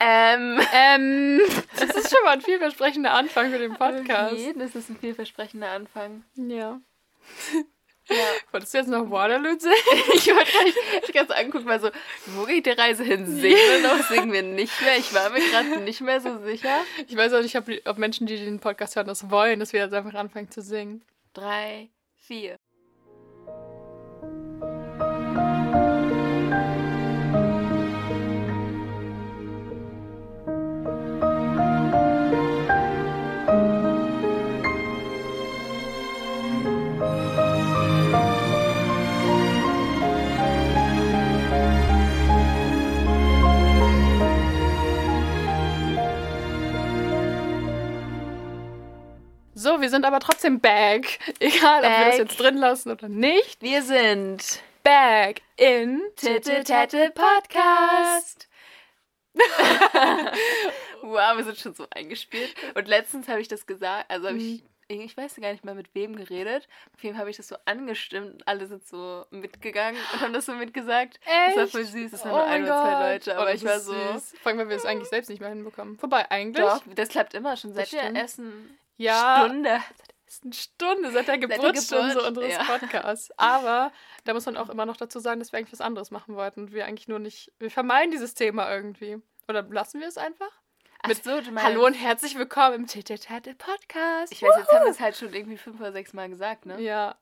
Ähm. Ähm. Das ist schon mal ein vielversprechender Anfang für den Podcast. Auf jeden ist ein vielversprechender Anfang. Ja. Ja. Wolltest du jetzt noch Waterloo singen? Ich wollte gleich ganz angucken, mal so, wo geht die Reise hin? Singen wir noch, singen wir nicht mehr? Ich war mir gerade nicht mehr so sicher. Ich weiß auch nicht, ob, ob Menschen, die den Podcast hören, das wollen, dass wir jetzt einfach anfangen zu singen. Drei, vier. So, wir sind aber trotzdem back. Egal, ob wir das Back. jetzt drin lassen oder nicht. Wir sind Back in Titte Tette Podcast. wow, wir sind schon so eingespielt. Und letztens habe ich das gesagt, also habe ich, ich weiß gar nicht mehr mit wem geredet. Auf jeden Fall habe ich das so angestimmt alle sind so mitgegangen und haben das so mitgesagt. Das war Echt? voll süß, das waren Oh nur ein oder zwei. Leute, Oh, aber das ich war so. Süß. Vor allem, weil wir es eigentlich selbst nicht mehr hinbekommen. Wobei, eigentlich. Doch, das klappt immer schon seit stimmt. ersten Ja. Stunde. ist eine Stunde seit der Geburtsstunde Geburt, unseres ja. Podcasts. Aber da muss man auch immer noch dazu sagen, dass wir eigentlich was anderes machen wollten und wir eigentlich nur nicht. Wir vermeiden dieses Thema irgendwie. Oder lassen wir es einfach? Ach Mit so, du Hallo und herzlich willkommen im Tete Podcast. Ich weiß, jetzt haben wir es halt schon irgendwie fünf oder sechs Mal gesagt, ne? Ja,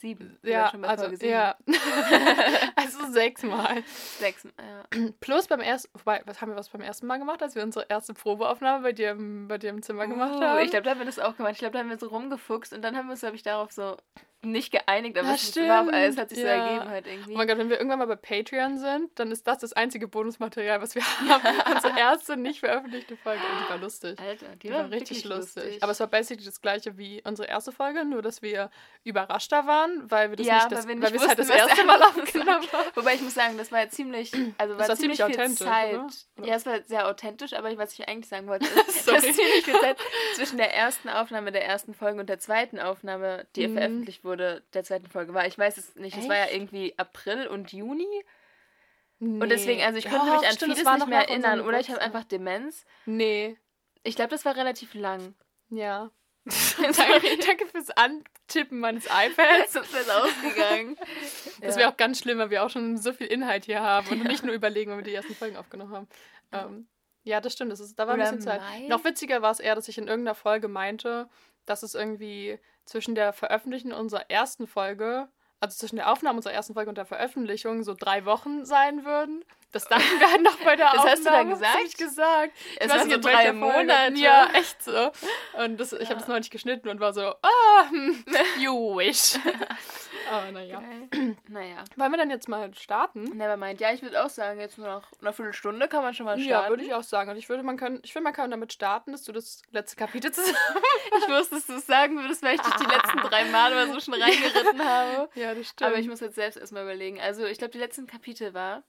Sieben. Wir ja, also, sieben. ja. also sechsmal. Sechs. Ja. Plus beim ersten, wobei, was haben wir was beim ersten Mal gemacht, als wir unsere erste Probeaufnahme bei dir im, bei dir im Zimmer gemacht Uh, haben? Ich glaube, da haben wir das auch gemacht. Ich glaube, da haben wir so rumgefuchst und dann haben wir uns, glaube ich, darauf so nicht geeinigt, aber es war, stimmt, es hat sich so ja. ergeben halt irgendwie. Oh mein Gott, wenn wir irgendwann mal bei Patreon sind, dann ist das das einzige Bonusmaterial, was wir haben. Unsere erste nicht veröffentlichte Folge. Und die war lustig. Alter, die, Die war, war richtig wirklich lustig. Aber es war basically das gleiche wie unsere erste Folge, nur dass wir überraschter waren, weil wir das Ja, nicht, das, weil wir es halt das erste Mal aufgenommen haben. Wobei ich muss sagen, das war ja ziemlich, also war, war ziemlich, ziemlich viel authentisch, Zeit. oder? Oder? Ja, es war sehr authentisch, aber was ich eigentlich sagen wollte, ist, dass ziemlich viel Zeit zwischen der ersten Aufnahme der ersten Folge und der zweiten Aufnahme, die Mhm. veröffentlicht wurde, der zweiten Folge war. Ich weiß es nicht. Es war ja irgendwie April und Juni. Nee. Und deswegen, also ich könnte Doch, mich an stimmt, vieles war nicht mehr erinnern. Oder ich habe einfach Demenz. Nee, Ich glaube, das war relativ lang. ja. danke, danke fürs Antippen meines iPads. Das ist ausgegangen. Das Ja. wäre auch ganz schlimm, weil wir auch schon so viel Inhalt hier haben und nicht nur überlegen, wenn wir die ersten Folgen aufgenommen haben. Ähm, ja, das stimmt. Das ist, da war ein Oder bisschen Zeit. Mai? Noch witziger war es eher, dass ich in irgendeiner Folge meinte, dass es irgendwie zwischen der Veröffentlichung unserer ersten Folge, also zwischen der Aufnahme unserer ersten Folge und der Veröffentlichung so drei Wochen sein würden. Das dachten wir halt noch bei der Das Aufnahme. hast du da Das gesagt? hab ich gesagt. Es ich waren weiß so drei. Monate. Ja, echt so. Und das, ich Ja. habe das neulich geschnitten und war so, hm, you wish. Aber naja. Naja. Wollen wir dann jetzt mal starten? Nevermind. Ja, ich würde auch sagen, jetzt nur noch eine Viertelstunde kann man schon mal starten. Ja, würde ich auch sagen. Und ich würde, man kann, ich finde, man kann damit starten, dass du das letzte Kapitel zusammen. Ich wusste, dass du es sagen würdest, weil ich dich die letzten drei Male mal so schon reingeritten habe. Ja, das stimmt. Aber ich muss jetzt selbst erstmal überlegen. Also, ich glaube, die letzten Kapitel war,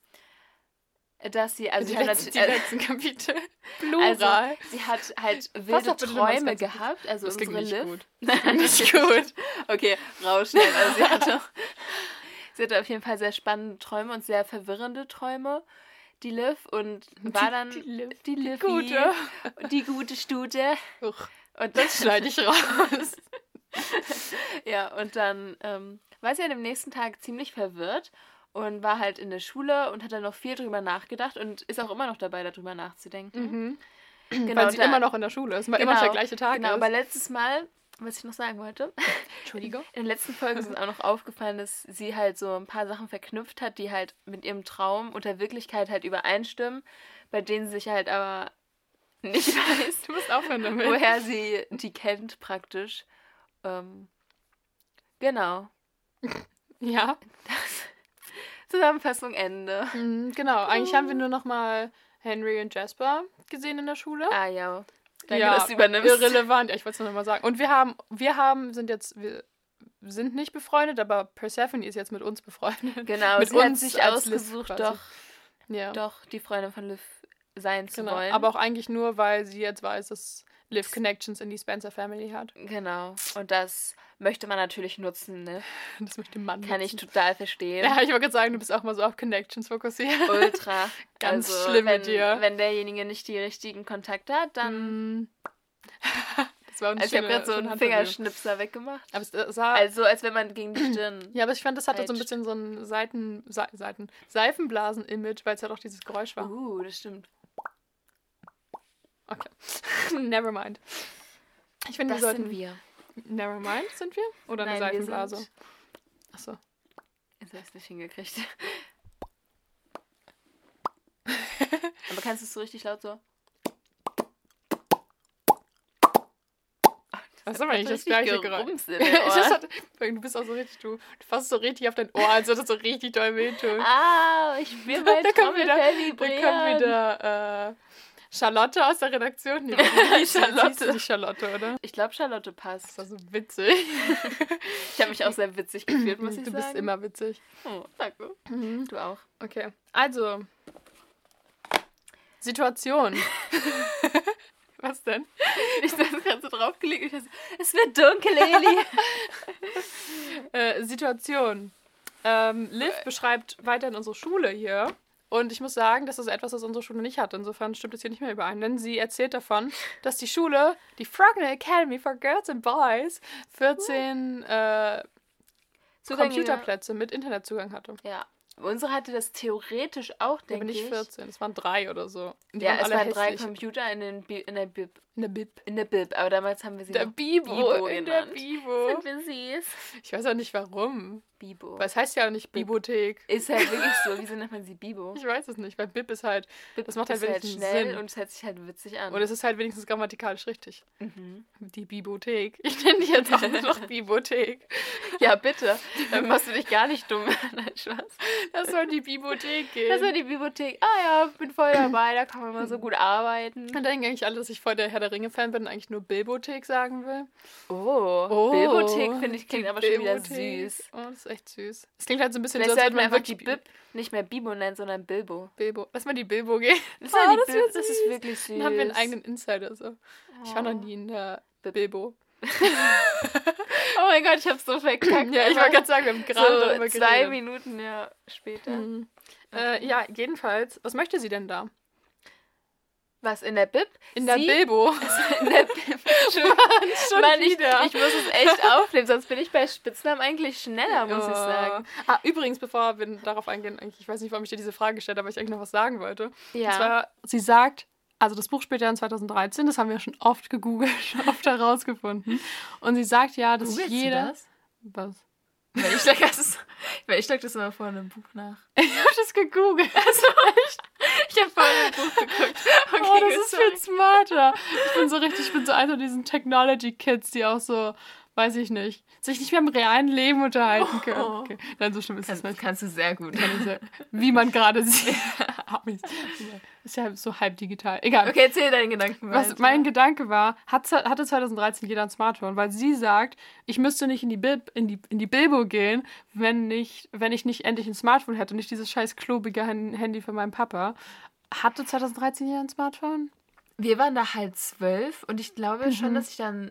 dass sie, also, die, sie hat letzten, die natürlich- letzten Kapitel. also, Plural. sie hat halt wilde Träume gehabt. Also, das unsere nicht Liv. gut. Nein, nicht gut. Okay, rausschneiden. Also, sie hatte, sie hatte auf jeden Fall sehr spannende Träume und sehr verwirrende Träume. Die Liv und war dann die Liv, die, Livy, Gute. die gute Stute. Uch, Und das schneide ich raus. Ja, und dann ähm, war sie an dem nächsten Tag ziemlich verwirrt und war halt in der Schule und hat dann noch viel drüber nachgedacht und ist auch immer noch dabei, darüber nachzudenken. Mhm. Genau, Weil sie da- immer noch in der Schule ist, weil immer der gleiche Tag Genau, ist. aber letztes Mal, was ich noch sagen wollte, Entschuldigung. in der letzten Folge ist uns auch noch aufgefallen, dass sie halt so ein paar Sachen verknüpft hat, die halt mit ihrem Traum und der Wirklichkeit halt übereinstimmen, bei denen sie sich halt aber nicht weiß, Du musst aufhören damit. woher sie die kennt praktisch. Ähm, genau. Ja. Zusammenfassung Ende. Mhm, genau, eigentlich haben wir nur noch mal Henry und Jasper gesehen in der Schule. Ah ja. Danke, ja, dass du übernimmst. irrelevant. Ja, ich wollte es nur noch mal sagen. Und wir haben, wir haben, sind jetzt, wir sind nicht befreundet, aber Persephone ist jetzt mit uns befreundet. Genau, mit sie hat uns sich als Liv ausgesucht, doch, Ja. doch die Freundin von Liv sein zu Genau. wollen. Aber auch eigentlich nur, weil sie jetzt weiß, dass Live Connections in die Spencer Family hat. Genau. Und das möchte man natürlich nutzen, ne? Das möchte man Kann ich nutzen. total verstehen. Ja, ich wollte gerade sagen, du bist auch mal so auf Connections fokussiert. Ultra. Ganz also, schlimm wenn, mit dir. Wenn derjenige nicht die richtigen Kontakte hat, dann. Mm. das war Also ich habe schöne- gerade so schöne einen. Fingerschnipser weggemacht. Aber es äh, sah. Also als wenn man gegen die Stirn. ja, aber ich fand, das hatte so ein bisschen so ein Seiten, Se Seiten, Seifenblasen-Image, weil es ja doch dieses Geräusch war. Uh, das stimmt. Okay. Never mind. Ich finde, wir Das sollten. sind wir. Never mind, sind wir? Oder eine Nein, wir Seifenblase? sind- Achso. Jetzt habe ich nicht hingekriegt. Aber kannst du es so richtig laut so? Was ist aber nicht das gleiche Geräusch? Das hat, du bist auch so richtig, du, du fasst so richtig auf dein Ohr, als würde es so richtig doll wehtun. Ah, ich spüre mein Da kommt wieder- Da kommt wieder äh, Charlotte aus der Redaktion. Nee, Charlotte. Charlotte. nicht Charlotte, oder? Ich glaube, Charlotte passt. Das war so witzig. Ich habe mich auch sehr witzig gefühlt, muss ich du sagen. bist immer witzig. Oh, danke. Du auch. Okay, also. Situation. Was denn? Ich habe das Ganze draufgelegt. Ich dachte, es wird dunkel, Eli. Äh, Situation. Ähm, Liv beschreibt weiterhin unsere Schule hier. Und ich muss sagen, das ist etwas, was unsere Schule nicht hat. Insofern stimmt es hier nicht mehr überein. Denn sie erzählt davon, dass die Schule, die Frogner Academy for Girls and Boys, 14 äh, Computerplätze mit Internetzugang hatte. Ja. Unsere hatte das theoretisch auch, Ja, denke aber nicht ich. 14, es waren drei oder so. Die Ja, waren es alle waren drei hässlich. Computer in, den Bi in der Bib. In der Bib. In der Bib, aber damals haben wir sie Der Bibo, Bibo in der. Bibo. Sind wir süß. Ich weiß auch nicht warum. Bibo. Weil es heißt ja auch nicht Bibliothek. Ist halt wirklich so. Wieso nennt man sie Bibo? Ich weiß es nicht, weil Bib ist halt, Bib das macht halt halt wenigstens schnell Sinn. und es hört sich halt witzig an. und es ist halt wenigstens grammatikalisch richtig. mhm. Die Bibliothek. Ich nenne die jetzt auch nur noch Bibliothek. Ja, bitte. Dann machst du dich gar nicht dumm. Nein, Spaß. Das soll die Bibliothek gehen. Das war die Bibliothek. Ah ja, bin voll dabei, da kann man mal so gut arbeiten. und denken eigentlich alle, dass ich voll der Herr der Ringe-Fan bin und eigentlich nur Bilbothek sagen will. Oh, Oh, Bilbothek finde ich klingt aber schon wieder süß. Oh, das ist echt süß. Es klingt halt so ein bisschen Vielleicht so, als würde man einfach die Bib nicht mehr Bibo nennen, sondern Bilbo. Bilbo. Lass mal die Bilbo gehen. Das ist, Oh, das Bib, wird das ist wirklich süß. Dann haben wir einen eigenen Insider. So. Ich war noch Oh. nie in der Bilbo. Oh mein Gott, ich hab's so verkackt. Ja, ich wollte gerade sagen, wir haben gerade so darüber zwei geredet. Minuten ja, später. Mhm. Äh, ja, jedenfalls. Was möchte sie denn da? Was, in der Bib? In der Sie- Bilbo. In der Bib. Schon, Schon Mann, ich, ich muss es echt aufnehmen, sonst bin ich bei Spitznamen eigentlich schneller, muss ich sagen. Ah, übrigens, bevor wir darauf eingehen, ich weiß nicht, warum ich dir diese Frage gestellt habe, aber ich eigentlich noch was sagen wollte. Ja. Und zwar, sie sagt, also das Buch spielt ja in 2013, das haben wir schon oft gegoogelt, schon oft herausgefunden. Und sie sagt ja, dass Googelst du jeder. das? Was? Schlag das, ich schlag das immer vor einem Buch nach. Ich habe das gegoogelt. Also? Ich habe vorhin ein Buch geguckt. Okay, oh, das ist sorry. viel smarter. Ich bin so richtig, ich bin so einer von diesen Technology-Kids, die auch so, weiß ich nicht, sich nicht mehr im realen Leben unterhalten können. Oh. Okay. Nein, so schlimm ist es Kann, nicht. kannst du sehr gut. Wie man gerade sieht. ist ja so halb digital. Egal. Okay, erzähl deinen Gedanken Was weiter. mein Gedanke war, hat, hatte 2013 jeder ein Smartphone, weil sie sagt, ich müsste nicht in die, Bib, in die, in die Bilbo gehen, wenn, nicht, wenn ich nicht endlich ein Smartphone hätte und nicht dieses scheiß klobige Handy von meinem Papa. Hatte 2013 jeder ein Smartphone? Wir waren da halt zwölf und ich glaube Mhm. schon, dass ich dann.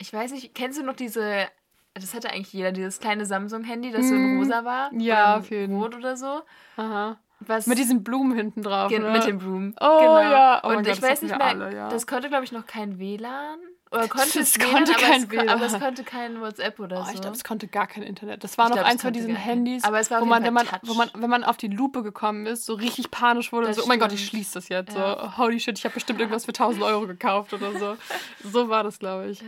Ich weiß nicht, kennst du noch diese. Das hatte eigentlich jeder, dieses kleine Samsung-Handy, das so in Mhm. rosa war? Ja, oder jeden. Rot oder so. Aha. Was Mit diesen Blumen hinten drauf. Gen-? Mit dem Broom. Oh, genau. ja. Oh und Gott, ich das weiß nicht mehr, alle, ja. das konnte, glaube ich, noch kein WLAN. Oder konnte Das es konnte WLAN, aber, kein es, ko- aber es WLAN. konnte kein WhatsApp oder Oh, so. ich glaube, es konnte gar kein Internet. Das war Ich noch glaub, eins von diesen Handys, aber wo man, wenn man, wo man, wenn man auf die Lupe gekommen ist, so richtig panisch wurde und Das so, oh mein Gott, ich stimmt. schließe das jetzt. Ja. So, holy shit, ich habe bestimmt irgendwas für 1000 Euro gekauft oder so. So war das, glaube ich. ja.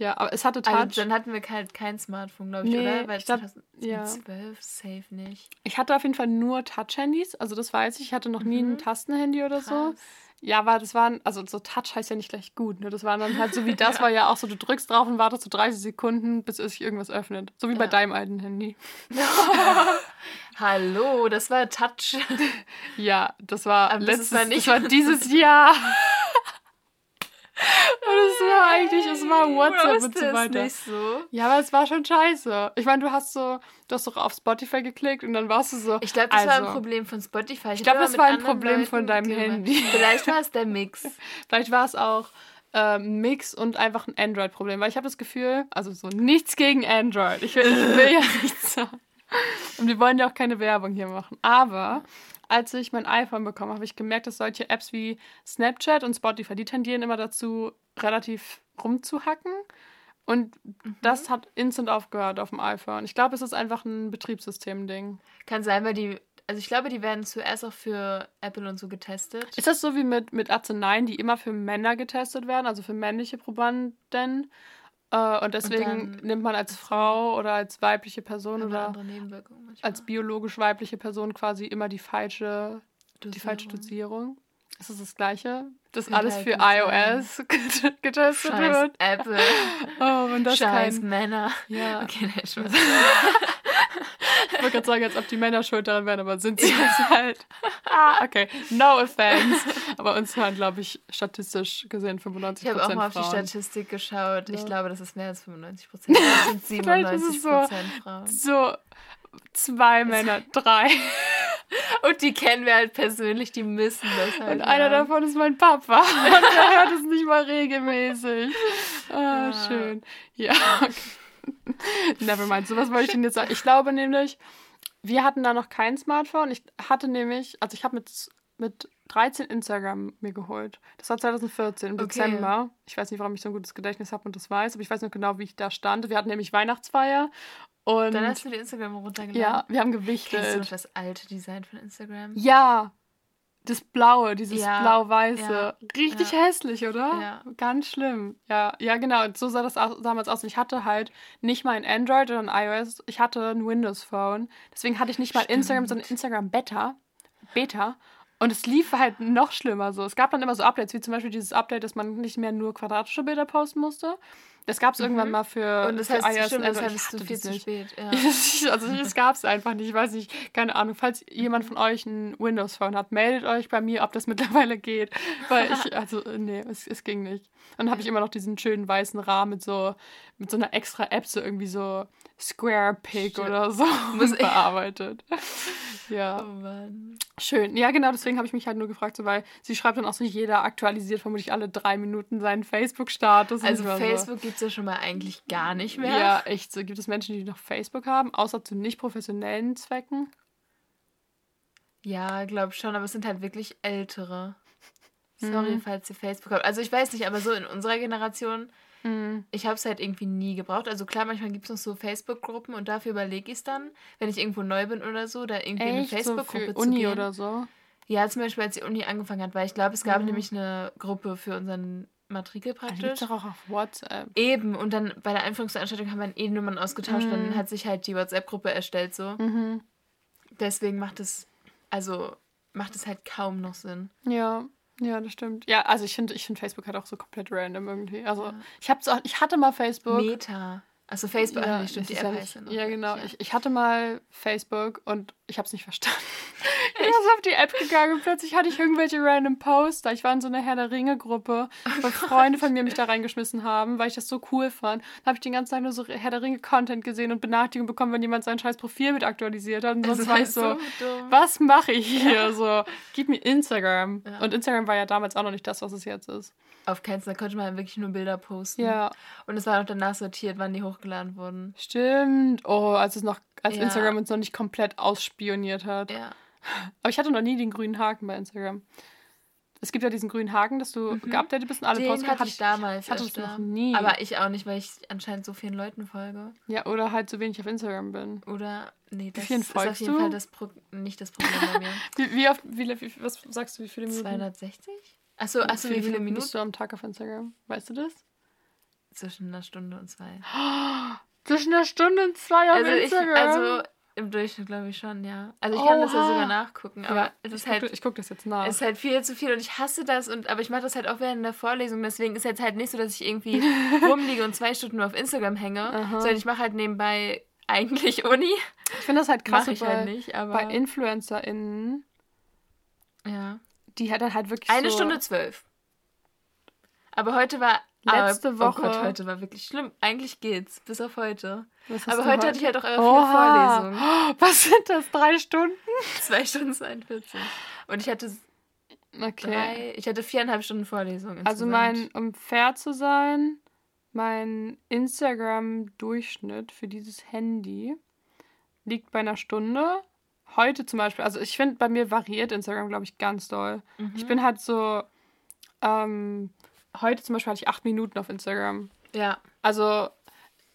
Ja, aber es hatte Touch. Also dann hatten wir kein, kein Smartphone, glaube ich, Nee, oder? Weil ich glaub, 2012 safe nicht. ich hatte auf jeden Fall nur Touch-Handys, also das weiß ich. Ich hatte noch nie ein Tastenhandy oder so. Mhm. Krass. Ja, aber das waren, also so Touch heißt ja nicht gleich gut. Ne? Das waren dann halt so wie das war ja auch so, du drückst drauf und wartest so 30 Sekunden, bis es sich irgendwas öffnet. So wie bei Ja. deinem alten Handy. Hallo, das war Touch. Ja, das war Aber das letztes, ist dann nicht- das war dieses Jahr. Und es war eigentlich, es war WhatsApp und so weiter. nicht so. Ja, aber es war schon scheiße. Ich meine, du hast so, du hast doch auf Spotify geklickt und dann warst du so. Ich glaube, das war also, ein Problem von Spotify. Ich glaub, hab das war ein Problem von Leuten deinem gemacht. Handy. Vielleicht war es der Mix. Vielleicht war es auch äh, Mix und einfach ein Android-Problem. Weil ich habe das Gefühl, also so nichts gegen Android. Ich will, ich will ja nichts sagen. Und wir wollen ja auch keine Werbung hier machen. Aber als ich mein iPhone bekommen habe, ich gemerkt, dass solche Apps wie Snapchat und Spotify, die tendieren immer dazu, relativ rumzuhacken. Und mhm. das hat instant aufgehört auf dem iPhone. Ich glaube, es ist einfach ein Betriebssystem-Ding. Kann sein, weil die, also ich glaube, die werden zuerst auch für Apple und so getestet. Ist das so wie mit, mit Arzneien, die immer für Männer getestet werden, also für männliche Probanden? Äh, und deswegen und nimmt man als Frau oder als weibliche Person oder als biologisch weibliche Person quasi immer die falsche, Dosierung. die falsche Dosierung. Ist das das Gleiche? Dass Kann alles für iOS getestet Scheiß wird? Apple. Oh, und das Scheiß kein... Männer. Ja. Okay, nein, Spaß. Ich wollte gerade sagen, als ob die Männer schuld daran wären, aber sind sie es halt. Ah, okay, no offense. Aber uns hören, glaube ich, statistisch gesehen 95% Ich habe auch mal Frauen. auf die Statistik geschaut. Ja. Ich glaube, das ist mehr als 95 Prozent. Das sind 97 Prozent so, Frauen. So, zwei Männer, drei. Und die kennen wir halt persönlich, die müssen das halt. Und einer haben. davon ist mein Papa. Und der hört es nicht mal regelmäßig. Ah, ja. schön. Ja, okay. Nevermind, so was wollte ich denn jetzt sagen? Ich glaube nämlich, wir hatten da noch kein Smartphone. Ich hatte nämlich, also ich habe mit, mit 13 Instagram mir geholt. Das war 2014 im okay. Dezember. Ich weiß nicht, warum ich so ein gutes Gedächtnis habe und das weiß, aber ich weiß noch genau, wie ich da stand. Wir hatten nämlich Weihnachtsfeier und Dann hast du die Instagram runtergeladen? Ja, wir haben gewichtet. Kennst du noch das alte Design von Instagram? Ja, das Blaue, dieses ja, Blau-Weiße. Ja, Richtig ja. hässlich, oder? Ja. Ganz schlimm. Ja, ja, genau. So sah das damals aus. Ich hatte halt nicht mal ein Android oder ein iOS. Ich hatte ein Windows-Phone. Deswegen hatte ich nicht mal Stimmt. Instagram, sondern Instagram Beta. Beta. Und es lief halt noch schlimmer so. Es gab dann immer so Updates, wie zum Beispiel dieses Update, dass man nicht mehr nur quadratische Bilder posten musste, das gab es mhm. irgendwann mal für, und das heißt, für iOS stimmt, das hattest du viel zu spät. Ja. also das gab es einfach nicht. Ich weiß nicht, keine Ahnung. Falls jemand von euch ein Windows-Phone hat, meldet euch bei mir, ob das mittlerweile geht. Weil ich, also nee, es, es ging nicht. Und dann habe ich immer noch diesen schönen weißen Rahmen mit so, mit so einer extra App, so irgendwie so Square Pig oder so bearbeitet. Ja. Oh Mann. Schön. Ja, genau, deswegen habe ich mich halt nur gefragt, so, weil sie schreibt dann auch so, jeder aktualisiert vermutlich alle drei Minuten seinen Facebook-Status. Also Facebook so. gibt es ja schon mal eigentlich gar nicht mehr. Ja, echt so. Gibt es Menschen, die noch Facebook haben, außer zu nicht professionellen Zwecken? Ja, glaube schon, aber es sind halt wirklich ältere. Sorry, mhm. falls ihr Facebook habt. Also ich weiß nicht, aber so in unserer Generation Mhm. Ich habe es halt irgendwie nie gebraucht. Also klar, manchmal gibt es noch so Facebook-Gruppen und dafür überlege ich es dann, wenn ich irgendwo neu bin oder so, da irgendwie Echt? eine Facebook-Gruppe so zu Uni gehen. oder so? Ja, zum Beispiel, als die Uni angefangen hat, weil ich glaube, es gab mhm. nämlich eine Gruppe für unseren Matrikel praktisch. Die gibt's doch auch auf WhatsApp. Eben, und dann bei der Einführungsveranstaltung haben wir E-Nummern ausgetauscht, mhm. dann hat sich halt die WhatsApp-Gruppe erstellt so. Mhm. Deswegen macht es, also macht es halt kaum noch Sinn. Ja. Ja, das stimmt. Ja, also ich finde ich find Facebook halt auch so komplett random irgendwie. Also ja. ich, hab's auch, ich hatte mal Facebook. Meta. Also Facebook, ja, stimmt, die App ja, heißt ja noch. Ja, genau. Ja. Ich, ich hatte mal Facebook und ich habe es nicht verstanden. ich bin auf die App gegangen und plötzlich hatte ich irgendwelche random Poster. Ich war in so einer Herr der Ringe-Gruppe, oh weil Freunde von mir mich da reingeschmissen haben, weil ich das so cool fand. Dann habe ich den ganzen Tag nur so Herr der Ringe-Content gesehen und Benachrichtigungen bekommen, wenn jemand sein scheiß Profil mit aktualisiert hat. Und sonst war ich so, so was mache ich hier? So, gib mir Instagram. Und Instagram war ja damals auch noch nicht das, was es jetzt ist. Auf Fall, da konnte man wirklich nur Bilder posten. Ja. Und es war auch danach sortiert, wann die hochgeladen wurden. Stimmt. Oh, als es noch, als ja. Instagram uns noch nicht komplett ausspioniert hat. Ja. Aber ich hatte noch nie den grünen Haken bei Instagram. Es gibt ja diesen grünen Haken, dass du mhm. geupdatet bist und alle Posts hatte ich damals. Ich hatte es noch nie. Aber ich auch nicht, weil ich anscheinend so vielen Leuten folge. Ja, oder halt so wenig auf Instagram bin. Oder, nee, das ist auf jeden du? Fall das Pro nicht das Problem bei mir. wie, wie oft, wie, wie, was sagst du, wie viele Minuten? 260? Achso, achso wie, wie viele Minuten bist du am Tag auf Instagram? Weißt du das? Zwischen einer Stunde und zwei. zwischen einer Stunde und zwei auf also Instagram? Ich, also im Durchschnitt glaube ich schon, ja. Also ich Oha. kann das ja sogar nachgucken, aber ja, es ist ich halt. Guck, ich gucke das jetzt nach. Es ist halt viel zu viel und ich hasse das und aber ich mache das halt auch während der Vorlesung. Deswegen ist jetzt halt nicht so, dass ich irgendwie rumliege und zwei Stunden nur auf Instagram hänge, Aha. sondern ich mache halt nebenbei eigentlich Uni. Ich finde das halt krass. Mach ich bei, halt nicht, aber bei InfluencerInnen. Ja die hat dann halt wirklich Eine so Stunde zwölf. Aber heute war... Letzte aber, Woche... Oh Gott, heute war wirklich schlimm. Eigentlich geht's, bis auf heute. Aber heute, heute, hatte ich halt auch eure vier Vorlesungen. Was sind das, drei Stunden? Zwei Stunden 42. Und ich hatte Okay. Drei, ich hatte viereinhalb Stunden Vorlesung. Insgesamt. Also mein, um fair zu sein, mein Instagram-Durchschnitt für dieses Handy liegt bei einer Stunde. Heute zum Beispiel, also ich finde, bei mir variiert Instagram, glaube ich, ganz doll. Mhm. Ich bin halt so, ähm, heute zum Beispiel hatte ich acht Minuten auf Instagram. Ja. Also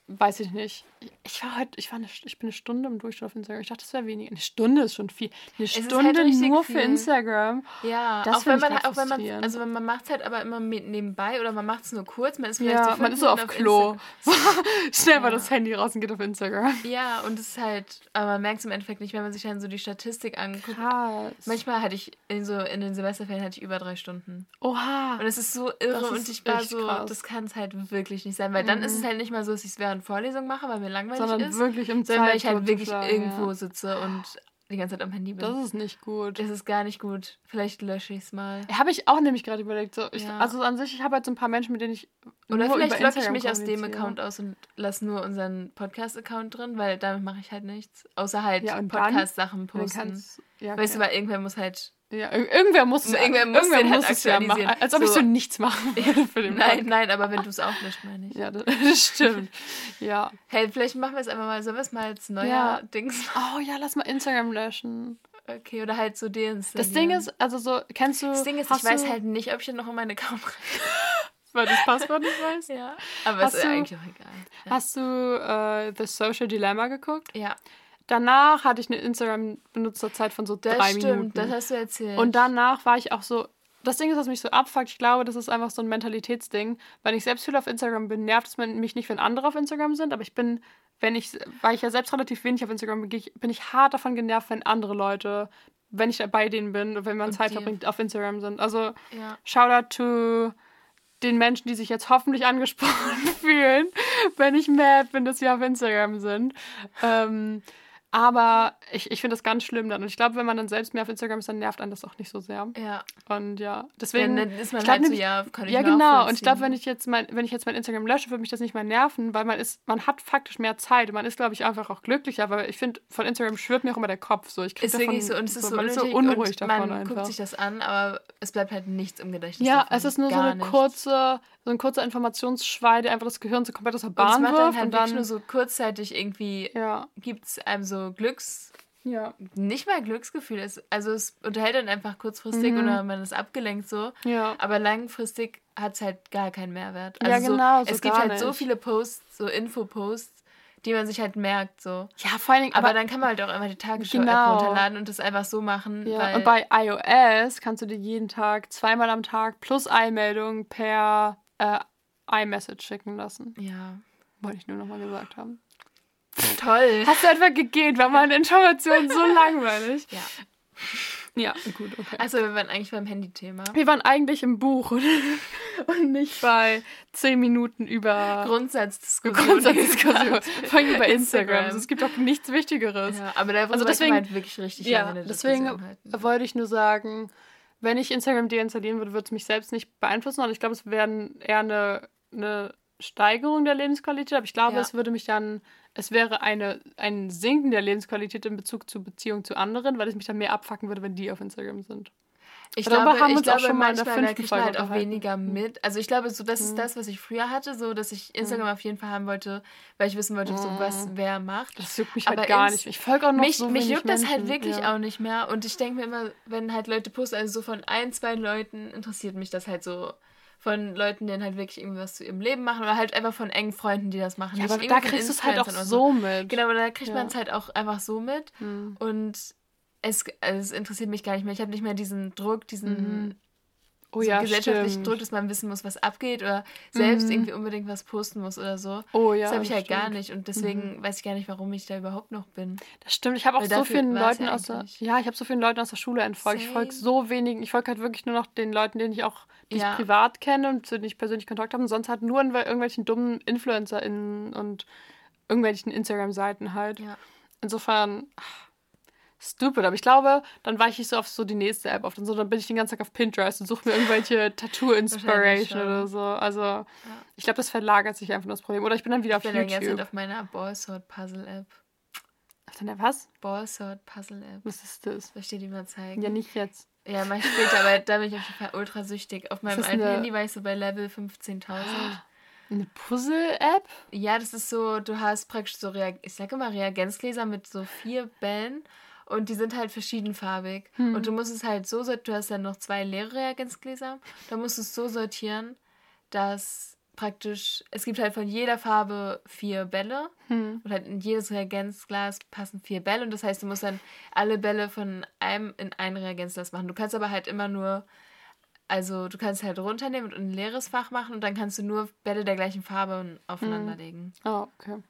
Weiß ich nicht. Ich war heute, ich war eine, ich bin eine Stunde im Durchschnitt auf Instagram. Ich dachte, das wäre wenig. Eine Stunde ist schon viel. Eine es Stunde halt nur für Instagram. Ja, das auch wenn man auch wenn man, also man macht es halt aber immer nebenbei oder man macht es nur kurz. Man ist vielleicht ja, so man ist so auf, auf Klo. Schnell ja. mal das Handy raus und geht auf Instagram. Ja, und es ist halt, aber man merkt es im Endeffekt nicht, wenn man sich dann so die Statistik anguckt. Krass. Manchmal hatte ich in so in den Semesterferien hatte ich über drei Stunden. Oha. Und es ist so irre und ich war so, krass. das kann es halt wirklich nicht sein, weil mhm. dann ist es mhm. halt nicht mal so, dass ich es während Vorlesung mache, weil mir langweilig Sondern ist. wirklich im sondern weil ich halt wirklich irgendwo ja. sitze und die ganze Zeit am Handy bin. Das ist nicht gut. Das ist gar nicht gut. Vielleicht lösche ich es mal. Habe ich auch nämlich gerade überlegt. So, ich, ja. Also an sich, ich habe halt so ein paar Menschen, mit denen ich. Oder vielleicht logge ich mich aus dem Account aus und lasse nur unseren Podcast-Account drin, weil damit mache ich halt nichts. Außer halt ja, Podcast-Sachen posten. Ja, weißt du, weil irgendwer muss halt ja, irgendwer muss, irgendwer muss, irgendwer muss halt es ja machen. Als ob so. ich so nichts machen würde für den Nein, nein, aber wenn du es auch löscht, meine ich. Ja, das stimmt. ja. Hey, vielleicht machen wir es einfach mal, sollen wir es mal als neuer ja. Dings Oh ja, lass mal Instagram löschen. Okay, oder halt so deinstallieren. Das Ding ist, also so, kennst du... Das Ding ist, ich weiß halt nicht, ob ich noch in meine Account Weil du das Passwort nicht weißt? Ja, aber hast ist du, eigentlich auch egal. Ja. Hast du uh, The Social Dilemma geguckt? Ja. Danach hatte ich eine Instagram-Benutzerzeit von so das drei stimmt, Minuten. Das hast du erzählt. Und danach war ich auch so. Das Ding ist, was mich so abfuckt, ich glaube, das ist einfach so ein Mentalitätsding. Wenn ich selbst viel auf Instagram bin, nervt es mich nicht, wenn andere auf Instagram sind, aber ich bin, wenn ich, weil ich ja selbst relativ wenig auf Instagram bin, bin ich hart davon genervt, wenn andere Leute, wenn ich bei denen bin und wenn man und Zeit die. verbringt, auf Instagram sind. Also, ja. Shoutout to den Menschen, die sich jetzt hoffentlich angesprochen fühlen, wenn ich mad bin, dass sie auf Instagram sind. Ähm, aber ich, ich finde das ganz schlimm dann. Und ich glaube, wenn man dann selbst mehr auf Instagram ist, dann nervt einen das auch nicht so sehr. Ja. Und ja, deswegen. Ja, dann ist man glaub, halt so, ja, kann ich Ja, genau. Und ich glaube, wenn ich jetzt mein, wenn ich jetzt mein Instagram lösche, würde mich das nicht mehr nerven, weil man ist, man hat faktisch mehr Zeit. Und man ist, glaube ich, einfach auch glücklicher. Weil ich finde, von Instagram schwirrt mir auch immer der Kopf. So, ich krieg ist davon, wirklich so. Und es ist so, man ist so unruhig davon man einfach. guckt sich das an, aber es bleibt halt nichts im Gedächtnis. Ja, davon. es ist nur Gar so eine nichts. kurze so ein kurzer Informationsschwall, der einfach das Gehirn so komplett aus der Bahn wirft. Und macht dann halt und dann nur so kurzzeitig irgendwie, ja. gibt es einem so Glücks... Ja. Nicht mal Glücksgefühl. Es, also es unterhält dann einfach kurzfristig mhm. oder man ist abgelenkt so. Ja. Aber langfristig hat es halt gar keinen Mehrwert. Also ja, genau. So, es gibt halt nicht. so viele Posts, so Infoposts, die man sich halt merkt. So. Ja, vor allen Dingen. Aber, aber dann kann man halt auch einfach die Tagesschau-App genau. runterladen und das einfach so machen. Ja. und bei iOS kannst du dir jeden Tag, zweimal am Tag plus Eilmeldung per äh, iMessage schicken lassen. Ja. Wollte ich nur nochmal gesagt haben. Toll. Hast du einfach gegeben, war meine Information so langweilig. Ja. Ja, gut, okay. Also wir waren eigentlich beim Handy-Thema. Wir waren eigentlich im Buch und, und nicht bei zehn Minuten über Grundsatzdiskussion. Grundsatzdiskussion. Vor allem über Instagram. Instagram. Also es gibt auch nichts Wichtigeres. Ja, aber da also deswegen, halt wirklich richtig ja, deswegen wollte ich nur sagen, wenn ich Instagram deinstallieren würde, würde es mich selbst nicht beeinflussen. Und ich glaube, es wäre eher eine, eine Steigerung der Lebensqualität. Aber ich glaube, ja. es würde mich dann es wäre eine, ein Sinken der Lebensqualität in Bezug zur Beziehung zu anderen, weil es mich dann mehr abfacken würde, wenn die auf Instagram sind. Ich glaube, haben ich uns glaube, auch schon mal in der fünften Folge halt auch weniger mit. Also ich glaube, so das mhm. ist das, was ich früher hatte, so dass ich Instagram mhm. auf jeden Fall haben wollte, weil ich wissen wollte, mhm. so was wer macht. Das juckt mich halt Aber gar nicht. Ich folge auch noch mich, so Mich juckt Menschen. das halt wirklich ja. auch nicht mehr. Und ich denke mir immer, wenn halt Leute posten, also so von ein, zwei Leuten interessiert mich das halt so von Leuten, die halt wirklich irgendwie was zu ihrem Leben machen oder halt einfach von engen Freunden, die das machen. Ja, aber da kriegst du es halt auch so mit. Genau, aber da kriegt ja. man es halt auch einfach so mit. Mhm. Und es, also es interessiert mich gar nicht mehr. Ich habe nicht mehr diesen Druck, diesen mhm. oh, so ja, gesellschaftlichen stimmt. Druck, dass man wissen muss, was abgeht oder selbst mhm. irgendwie unbedingt was posten muss oder so. Oh ja. Das habe ich halt stimmt. gar nicht und deswegen mhm. weiß ich gar nicht, warum ich da überhaupt noch bin. Das stimmt. Ich habe auch so vielen Leuten ja aus der ja, ich habe so vielen Leuten aus der Schule entfolgt. Ich folge so wenigen. Ich folge halt wirklich nur noch den Leuten, denen ich auch die ja. ich privat kenne und zu denen ich persönlich Kontakt habe. Und sonst halt nur in irgendwelchen dummen InfluencerInnen und irgendwelchen Instagram-Seiten halt. Ja. Insofern, ach, stupid. Aber ich glaube, dann weiche ich so auf so die nächste App auf. Und so, dann bin ich den ganzen Tag auf Pinterest und suche mir irgendwelche Tattoo-Inspiration oder so. Also, ja. ich glaube, das verlagert sich einfach das Problem. Oder ich bin dann wieder ich auf bin YouTube. Ich auf meiner Ballsort-Puzzle-App. Auf deiner was? Ballsort Puzzle App. Was ist das? Soll ich dir die mal zeigen? Ja, nicht jetzt. Ja, mach ich später, aber da bin ich auf jeden Fall ultra süchtig. Auf meinem alten Handy war ich so bei Level 15.000. Eine Puzzle-App? Ja, das ist so, du hast praktisch so, Reag ich sage immer Reagenzgläser mit so vier Bällen und die sind halt verschiedenfarbig. Hm. Und du musst es halt so sortieren, du hast dann noch zwei leere Reagenzgläser, da musst du es so sortieren, dass praktisch, es gibt halt von jeder Farbe vier Bälle Hm. und halt in jedes Reagenzglas passen vier Bälle und das heißt, du musst dann alle Bälle von einem in ein Reagenzglas machen. Du kannst aber halt immer nur, also du kannst halt runternehmen und in ein leeres Fach machen und dann kannst du nur Bälle der gleichen Farbe aufeinander legen. Oh, okay.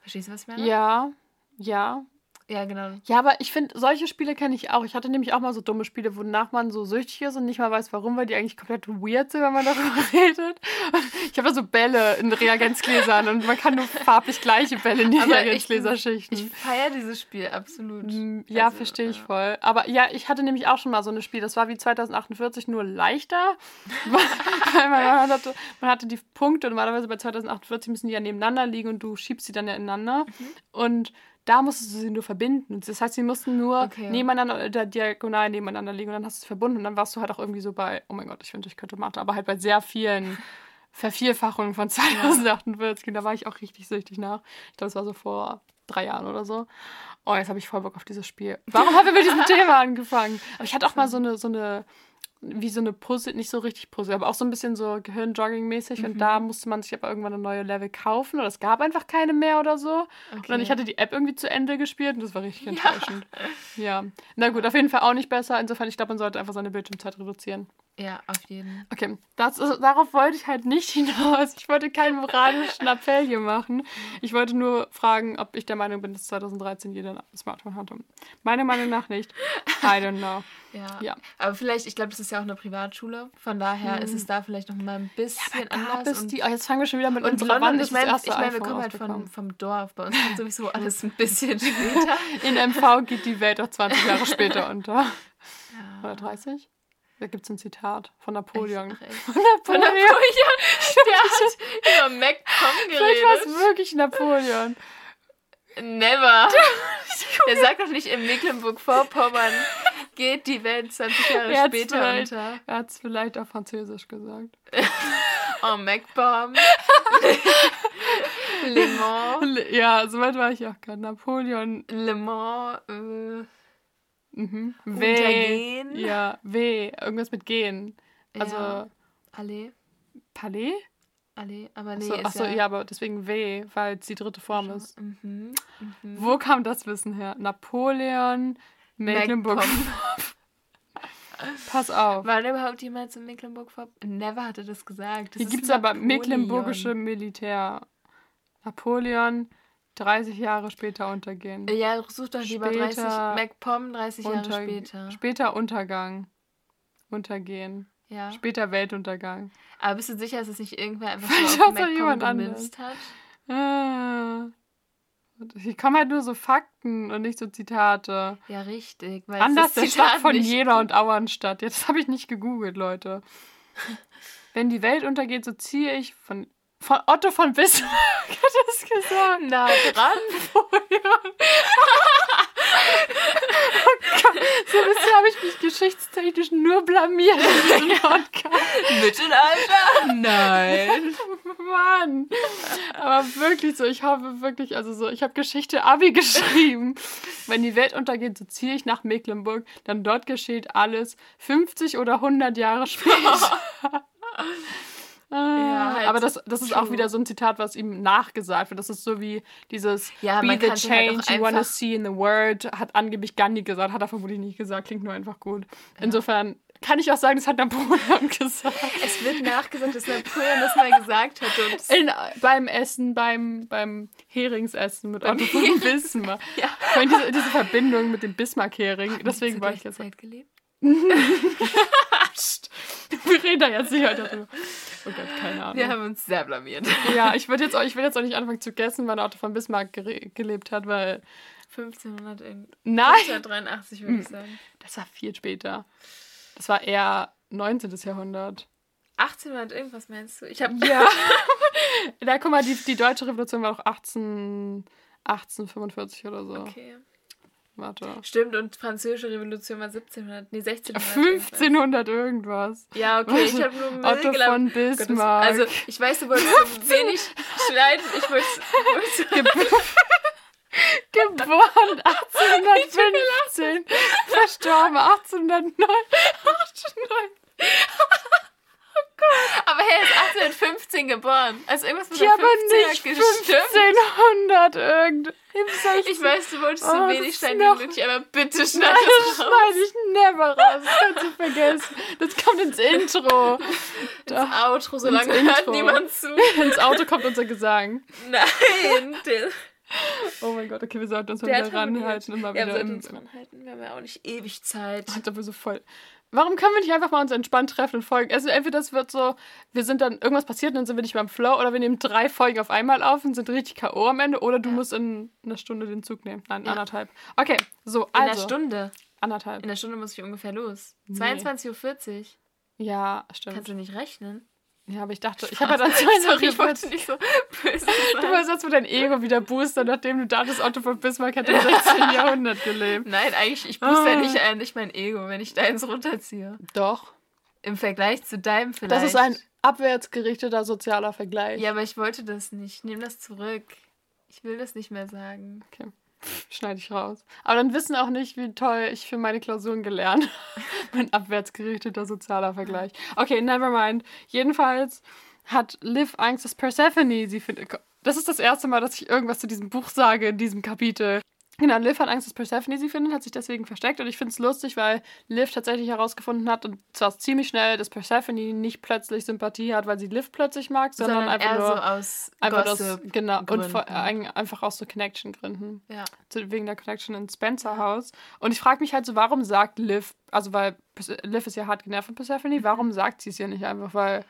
Verstehst du, was ich meine? Ja, ja. Ja, genau. Ja, aber ich finde, solche Spiele kenne ich auch. Ich hatte nämlich auch mal so dumme Spiele, wonach man so süchtig ist und nicht mal weiß, warum, weil die eigentlich komplett weird sind, wenn man darüber redet. Ich habe da so Bälle in Reagenzgläsern und man kann nur farblich gleiche Bälle in die Aber ich- Reagenzgläser schichten. Ich feiere dieses Spiel absolut. Mm, Ja, Also, verstehe ich ja. voll. Aber ja, ich hatte nämlich auch schon mal so ein Spiel, das war wie 2048 nur leichter. Weil man, hatte, man hatte die Punkte, normalerweise bei 2048 müssen die ja nebeneinander liegen und du schiebst sie dann ja ineinander. Mhm. Und da musstest du sie nur verbinden. Das heißt, sie mussten nur Okay. nebeneinander oder diagonal nebeneinander liegen und dann hast du es verbunden und dann warst du halt auch irgendwie so bei, oh mein Gott, ich wünschte, ich könnte Mathe, aber halt bei sehr vielen Vervierfachungen von 2048. Und da war ich auch richtig süchtig nach. Ich glaube, das war so vor drei Jahren oder so. Oh, jetzt habe ich voll Bock auf dieses Spiel. Warum haben wir mit diesem Thema angefangen? Aber ich hatte auch mal so eine, so eine, wie so eine Puzzle, nicht so richtig Puzzle, aber auch so ein bisschen so Gehirnjogging-mäßig. Und da musste man sich aber irgendwann eine neue Level kaufen oder es gab einfach keine mehr oder so. Und dann ich hatte die App irgendwie zu Ende gespielt und das war richtig enttäuschend. Ja. Na gut, auf jeden Fall auch nicht besser. Insofern, ich glaube, man sollte einfach seine Bildschirmzeit reduzieren. Ja, auf jeden. Okay, das ist, darauf wollte ich halt nicht hinaus. Ich wollte keinen moralischen Appell hier machen. Ich wollte nur fragen, ob ich der Meinung bin, dass 2013 jeder ein Smartphone hatte. Meiner Meinung nach nicht. I don't know. Ja. Ja. Aber vielleicht, ich glaube, das ist ja auch eine Privatschule. Von daher ist es da vielleicht noch mal ein bisschen Gab anders. die, oh, jetzt fangen wir schon wieder mit und unserer Wann ich ist meine, ich mein, wir kommen halt von, vom Dorf. Bei uns kommt sowieso alles ein bisschen später. In MV geht die Welt auch 20 Jahre später unter. Oder Ja. 30? Da gibt es ein Zitat von Napoleon. Ach, echt? Von Von Napoleon. Napoleon. Der hat über MacPom Vielleicht war es geredet. wirklich Napoleon. Never. Der sagt doch nicht, in Mecklenburg-Vorpommern geht die Welt 20 Jahre Er später unter. Er hat es vielleicht auf Französisch gesagt. Oh, MacPom. Le Mans. Ja, soweit war ich auch gerade. Napoleon. Le Mans. Äh, Mhm. W. Untergehen. Ja, W. Irgendwas mit gehen. Also ja. Allee. Palais? Allee. Aber nee, Achso, achso, ja... ja, aber deswegen W, weil es die dritte Form ist. Mhm. Mhm. Wo kam das Wissen her? Napoleon, Mecklenburg. Pass auf. War da überhaupt jemals in Mecklenburg-Vorpommern? Never hatte das gesagt. Das Hier gibt es aber mecklenburgische Militär. Napoleon 30 Jahre später untergehen. Ja, such doch lieber 30. Später MacPom 30 Jahre Unter- später. Später Untergang. Untergehen. Ja. Später Weltuntergang. Aber bist du sicher, dass es nicht irgendwer einfach Vielleicht so auf MacPom jemand gemünzt hat? Ah. Hier kommen halt nur so Fakten und nicht so Zitate. Ja, richtig. Weil Anders der das Stadt Zitat von Jena und Auernstadt. Jetzt habe ich nicht gegoogelt, Leute. Wenn die Welt untergeht, so ziehe ich von, von Otto von Bismarck. Hat das gesagt? nah dran. So bisher habe ich mich geschichtstechnisch nur blamiert in diesem Podcast. Mittelalter? Nein. Mann. Aber wirklich so, ich habe wirklich, also so, ich habe Geschichte Abi geschrieben. Wenn die Welt untergeht, so ziehe ich nach Mecklenburg, dann dort geschieht alles 50 oder 100 Jahre später. Ah, halt aber das, das ist auch wieder so ein Zitat, was ihm nachgesagt wird. Das ist so wie dieses Ja, Be the halt change you wanna see in the world, hat angeblich Gandhi gesagt, hat er vermutlich nicht gesagt, klingt nur einfach gut. Insofern kann ich auch sagen, das hat Napoleon gesagt. Es wird nachgesagt, dass Napoleon das mal gesagt hat. In, beim Essen, beim, beim Heringsessen mit Otto von Bismarck. Ja. Diese, diese Verbindung mit dem Bismarck-Hering, deswegen war ich jetzt. Zeit gelebt. Psst. Wir reden da jetzt nicht heute darüber. Oh Gott, keine Ahnung. Wir haben uns sehr blamiert. Ja, ich würde jetzt, auch- ich will jetzt auch nicht anfangen zu guessen, wann Otto von Bismarck gelebt hat, weil. 1500 irgend- Nein! 1583 würde ich sagen. Das war viel später. Das war eher 19. Jahrhundert. 1800 irgendwas meinst du? Ich habe Ja. da guck mal, die, die deutsche Revolution war doch 18, 1845 oder so. Okay. Warte. Stimmt, und französische Revolution war 1700, nee, 1600. 1500 irgendwas. Ja, okay, ich habe nur Otto gelabert. von Bismarck. Also, ich weiß, du wolltest so wenig schneiden. Ich wollte Geboren 1815, verstorben 1809. Aber er ist 1815 geboren. Also irgendwas mit Ja, aber 15er nicht gestimmt. 1500 irgend. Im 16. Ich weiß, du wolltest so Oh, das wenig noch- wie möglich, aber bitte schneid Nein, das raus. schneide ich never raus. Das kannst du vergessen. Das kommt ins Intro. Das Outro, so lange Ins hört Intro. niemand zu. Ins Auto kommt unser Gesang. Nein, Oh mein Gott, okay, wir sollten uns mal der wieder ranhalten. Immer Ja, wir wieder sollten im, uns ranhalten. Wir haben ja auch nicht ewig Zeit. Hat aber so voll. Warum können wir nicht einfach mal uns entspannt treffen und folgen? Also entweder das wird so, wir sind dann, irgendwas passiert und dann sind wir nicht mehr im Flow oder wir nehmen drei Folgen auf einmal auf und sind richtig K.O. am Ende oder du Ja. musst in einer Stunde den Zug nehmen. Nein, Ja. anderthalb. Okay, so, In also. einer Stunde. Anderthalb. In einer Stunde muss ich ungefähr los. Nee. 22.40 Uhr. Ja, stimmt. Kannst du nicht rechnen? Ja, aber ich dachte, ich habe ja dann Sorry, ich 22 wollte nicht so böse Du sein. wolltest jetzt mit dein Ego wieder boostern, nachdem du dachtest, Otto von Bismarck hätte im 16. Jahrhundert gelebt. Nein, eigentlich, ich booste ja Ah. nicht ein, nicht mein Ego, wenn ich deins runterziehe. Doch. Im Vergleich zu deinem vielleicht. Das ist ein abwärtsgerichteter sozialer Vergleich. Ja, aber ich wollte das nicht. Nimm das zurück. Ich will das nicht mehr sagen. Okay. Schneide ich raus. Aber dann wissen auch nicht, wie toll ich für meine Klausuren gelernt habe. mein abwärtsgerichteter sozialer Vergleich. Okay, never mind. Jedenfalls hat Liv Angst, dass Persephone sie findet. Das ist das erste Mal, dass ich irgendwas zu diesem Buch sage in diesem Kapitel. Genau, Liv hat Angst, dass Persephone sie findet, hat sich deswegen versteckt. Und ich finde es lustig, weil Liv tatsächlich herausgefunden hat, und zwar ziemlich schnell, dass Persephone nicht plötzlich Sympathie hat, weil sie Liv plötzlich mag, sondern, Sondern einfach nur so aus einfach Gossip. das, genau, und vor, ein- einfach aus so Connection-Gründen. Ja. Zu, wegen der Connection in Spencer House. Und ich frage mich halt so, warum sagt Liv, also weil Liv ist ja hart genervt von Persephone, warum sagt sie es ja nicht einfach, weil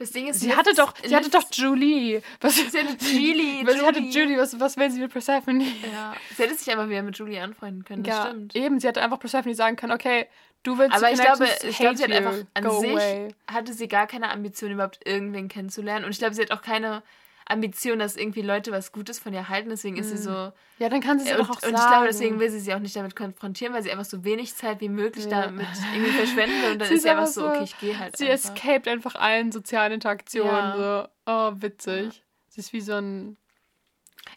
Das Ding ist, sie hatte doch, sie hatte doch Julie. Was, Sie hatte Julie. was, sie hatte Julie, was, was will sie mit Persephone? Ja. Sie hätte sich aber wieder mit Julie anfreunden können, das ja, stimmt. eben, sie hätte einfach Persephone sagen können, okay, du willst Aber ich glaube, ich glaube, sie hat einfach an go sich away. hatte sie gar keine Ambition, überhaupt irgendwen kennenzulernen. Und ich glaube, sie hat auch keine Ambition, dass irgendwie Leute was Gutes von ihr halten. Deswegen ist sie so. Ja, dann kann sie es und, doch auch und sagen. ich glaube, deswegen will sie sie auch nicht damit konfrontieren, weil sie einfach so wenig Zeit wie möglich Ja. damit irgendwie verschwenden will. Und dann Sie ist sie einfach so, okay, ich gehe halt. Sie einfach. escaped einfach allen sozialen Interaktionen. Ja. So, oh, witzig. Sie ist wie so ein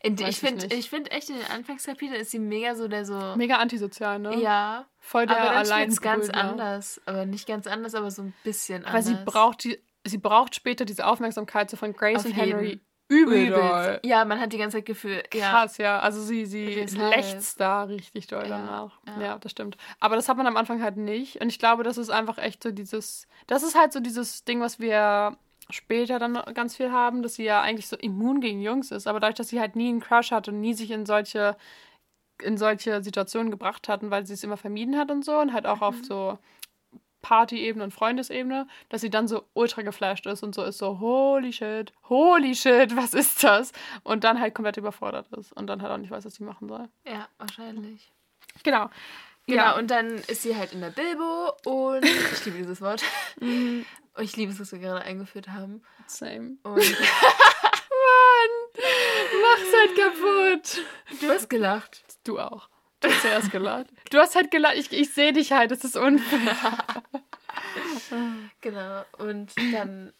In, ich finde ich find echt, in den Anfangskapiteln ist sie mega so der so. mega antisozial, ne? Ja, Voll der aber dann ganz anders. Aber nicht ganz anders, aber so ein bisschen Weil anders. sie braucht die, sie braucht später diese Aufmerksamkeit so von Grace Auf und jeden. Henry übel doll. Übelst. Ja, man hat die ganze Zeit Gefühl, ja. Krass, ja. Also sie, sie lächzt da richtig doll Ja, danach. Ja. ja. das stimmt. Aber das hat man am Anfang halt nicht. Und ich glaube, das ist einfach echt so dieses, das ist halt so dieses Ding, was wir später dann ganz viel haben, dass sie ja eigentlich so immun gegen Jungs ist. Aber dadurch, dass sie halt nie einen Crush hat und nie sich in solche in solche Situationen gebracht hat und weil sie es immer vermieden hat und so und halt auch auf Mhm. so Party-Ebene und Freundesebene, dass sie dann so ultra geflasht ist und so ist so, holy shit, holy shit, was ist das? Und dann halt komplett überfordert ist und dann halt auch nicht weiß, was sie machen soll. Ja, wahrscheinlich. Genau. Genau, Ja. und dann ist sie halt in der Bilbo und ich liebe dieses Wort. Mhm. Und ich liebe es, dass wir gerade eingeführt haben. Same. Und Mann, mach's halt kaputt. du hast gelacht. Du auch. Du hast zuerst gelacht. Du hast halt gelacht. Ich, ich sehe dich halt, das ist unfair. Genau. Und dann,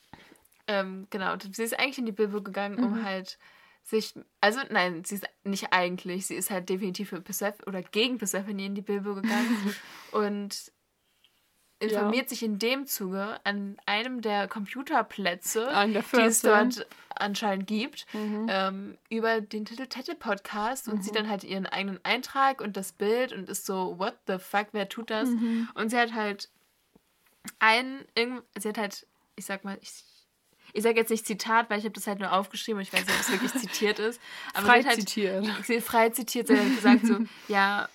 ähm, genau, sie ist eigentlich in die Bilbo gegangen, um Mhm. halt sich, also nein, sie ist nicht eigentlich, sie ist halt definitiv für Persephone oder gegen Persephone in die Bilbo gegangen und informiert sich in dem Zuge an einem der Computerplätze, An der die es 14. dort anscheinend gibt, Mhm. ähm, über den Titel Tette Podcast und sieht dann halt ihren eigenen Eintrag und das Bild und ist so, what the fuck, wer tut das? Mhm. Und sie hat halt ein, irgend, sie hat halt, ich sag mal, ich, ich sag jetzt nicht Zitat, weil ich habe das halt nur aufgeschrieben und ich weiß nicht, ob es wirklich zitiert ist. Aber Frei sie hat halt, zitiert. Sie hat frei zitiert, sie hat halt gesagt so, ja,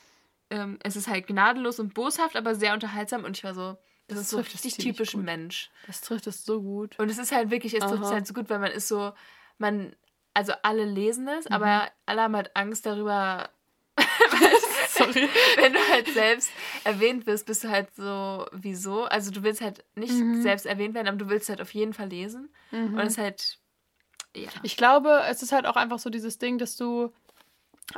ähm, es ist halt gnadenlos und boshaft, aber sehr unterhaltsam und ich war so, das, Das ist so richtig typisch gut. Mensch. Das trifft es so gut. Und es ist halt wirklich, es trifft es Aha. halt so gut, weil man ist so, man, also alle lesen Mhm. es, aber alle haben halt Angst darüber, Sorry. wenn du halt selbst erwähnt wirst, bist du halt so, wieso? Also du willst halt nicht Mhm. selbst erwähnt werden, aber du willst halt auf jeden Fall lesen. Und es ist halt, ja. Ich glaube, es ist halt auch einfach so dieses Ding, dass du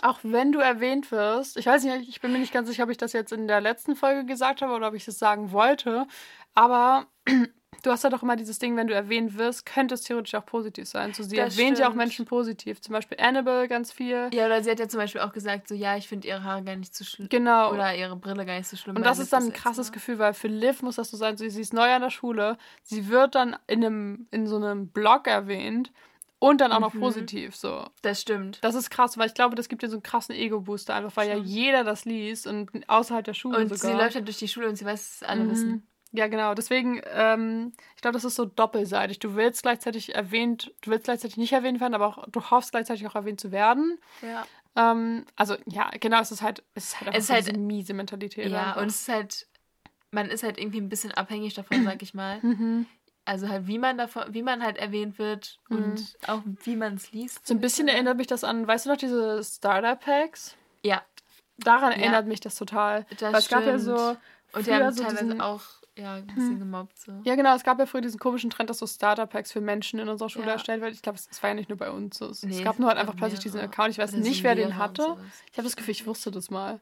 auch wenn du erwähnt wirst, ich weiß nicht, ich bin mir nicht ganz sicher, ob ich das jetzt in der letzten Folge gesagt habe oder ob ich es sagen wollte, aber du hast ja doch immer dieses Ding, wenn du erwähnt wirst, könnte es theoretisch auch positiv sein. So, sie das erwähnt stimmt. ja auch Menschen positiv. Zum Beispiel Annabelle ganz viel. Ja, oder sie hat ja zum Beispiel auch gesagt, so, ja, ich finde ihre Haare gar nicht so schlimm. Genau. Oder ihre Brille gar nicht so schlimm. Und das ist dann ein krasses jetzt, Gefühl, weil für Liv muss das so sein, so, sie ist neu an der Schule, sie wird dann in, einem, in so einem Blog erwähnt und dann auch noch mhm. positiv, so. Das stimmt. Das ist krass, weil ich glaube, das gibt dir so einen krassen Ego-Booster, einfach weil stimmt. ja jeder das liest und außerhalb der Schule und sogar. Und sie läuft halt durch die Schule und sie weiß, dass alle mhm. wissen. Ja, genau. Deswegen, ähm, ich glaube, das ist so doppelseitig. Du willst gleichzeitig erwähnt, du willst gleichzeitig nicht erwähnt werden, aber auch du hoffst gleichzeitig auch erwähnt zu werden. Ja. Ähm, also, ja, genau, es ist halt, es ist halt einfach es ist halt, miese Mentalität. Ja, einfach. und es ist halt, man ist halt irgendwie ein bisschen abhängig davon, sag ich mal. Mhm. Also halt, wie man davon, wie man halt erwähnt wird mhm. und auch wie man es liest. So ein bisschen erinnert mich das an, weißt du noch, diese Starter-Packs? Ja. Daran ja. erinnert mich das total. Das Weil es gab ja so. Und die haben so teilweise diesen, auch ja, ein bisschen hm. gemobbt. So. Ja, genau. Es gab ja früher diesen komischen Trend, dass so Starter-Packs für Menschen in unserer Schule ja. erstellt werden. Ich glaube, es, war ja nicht nur bei uns so. Es, nee, es gab nur halt einfach plötzlich diesen Account. Ich weiß nicht, wer den hatte. Ich habe das Gefühl, ich wusste das mal.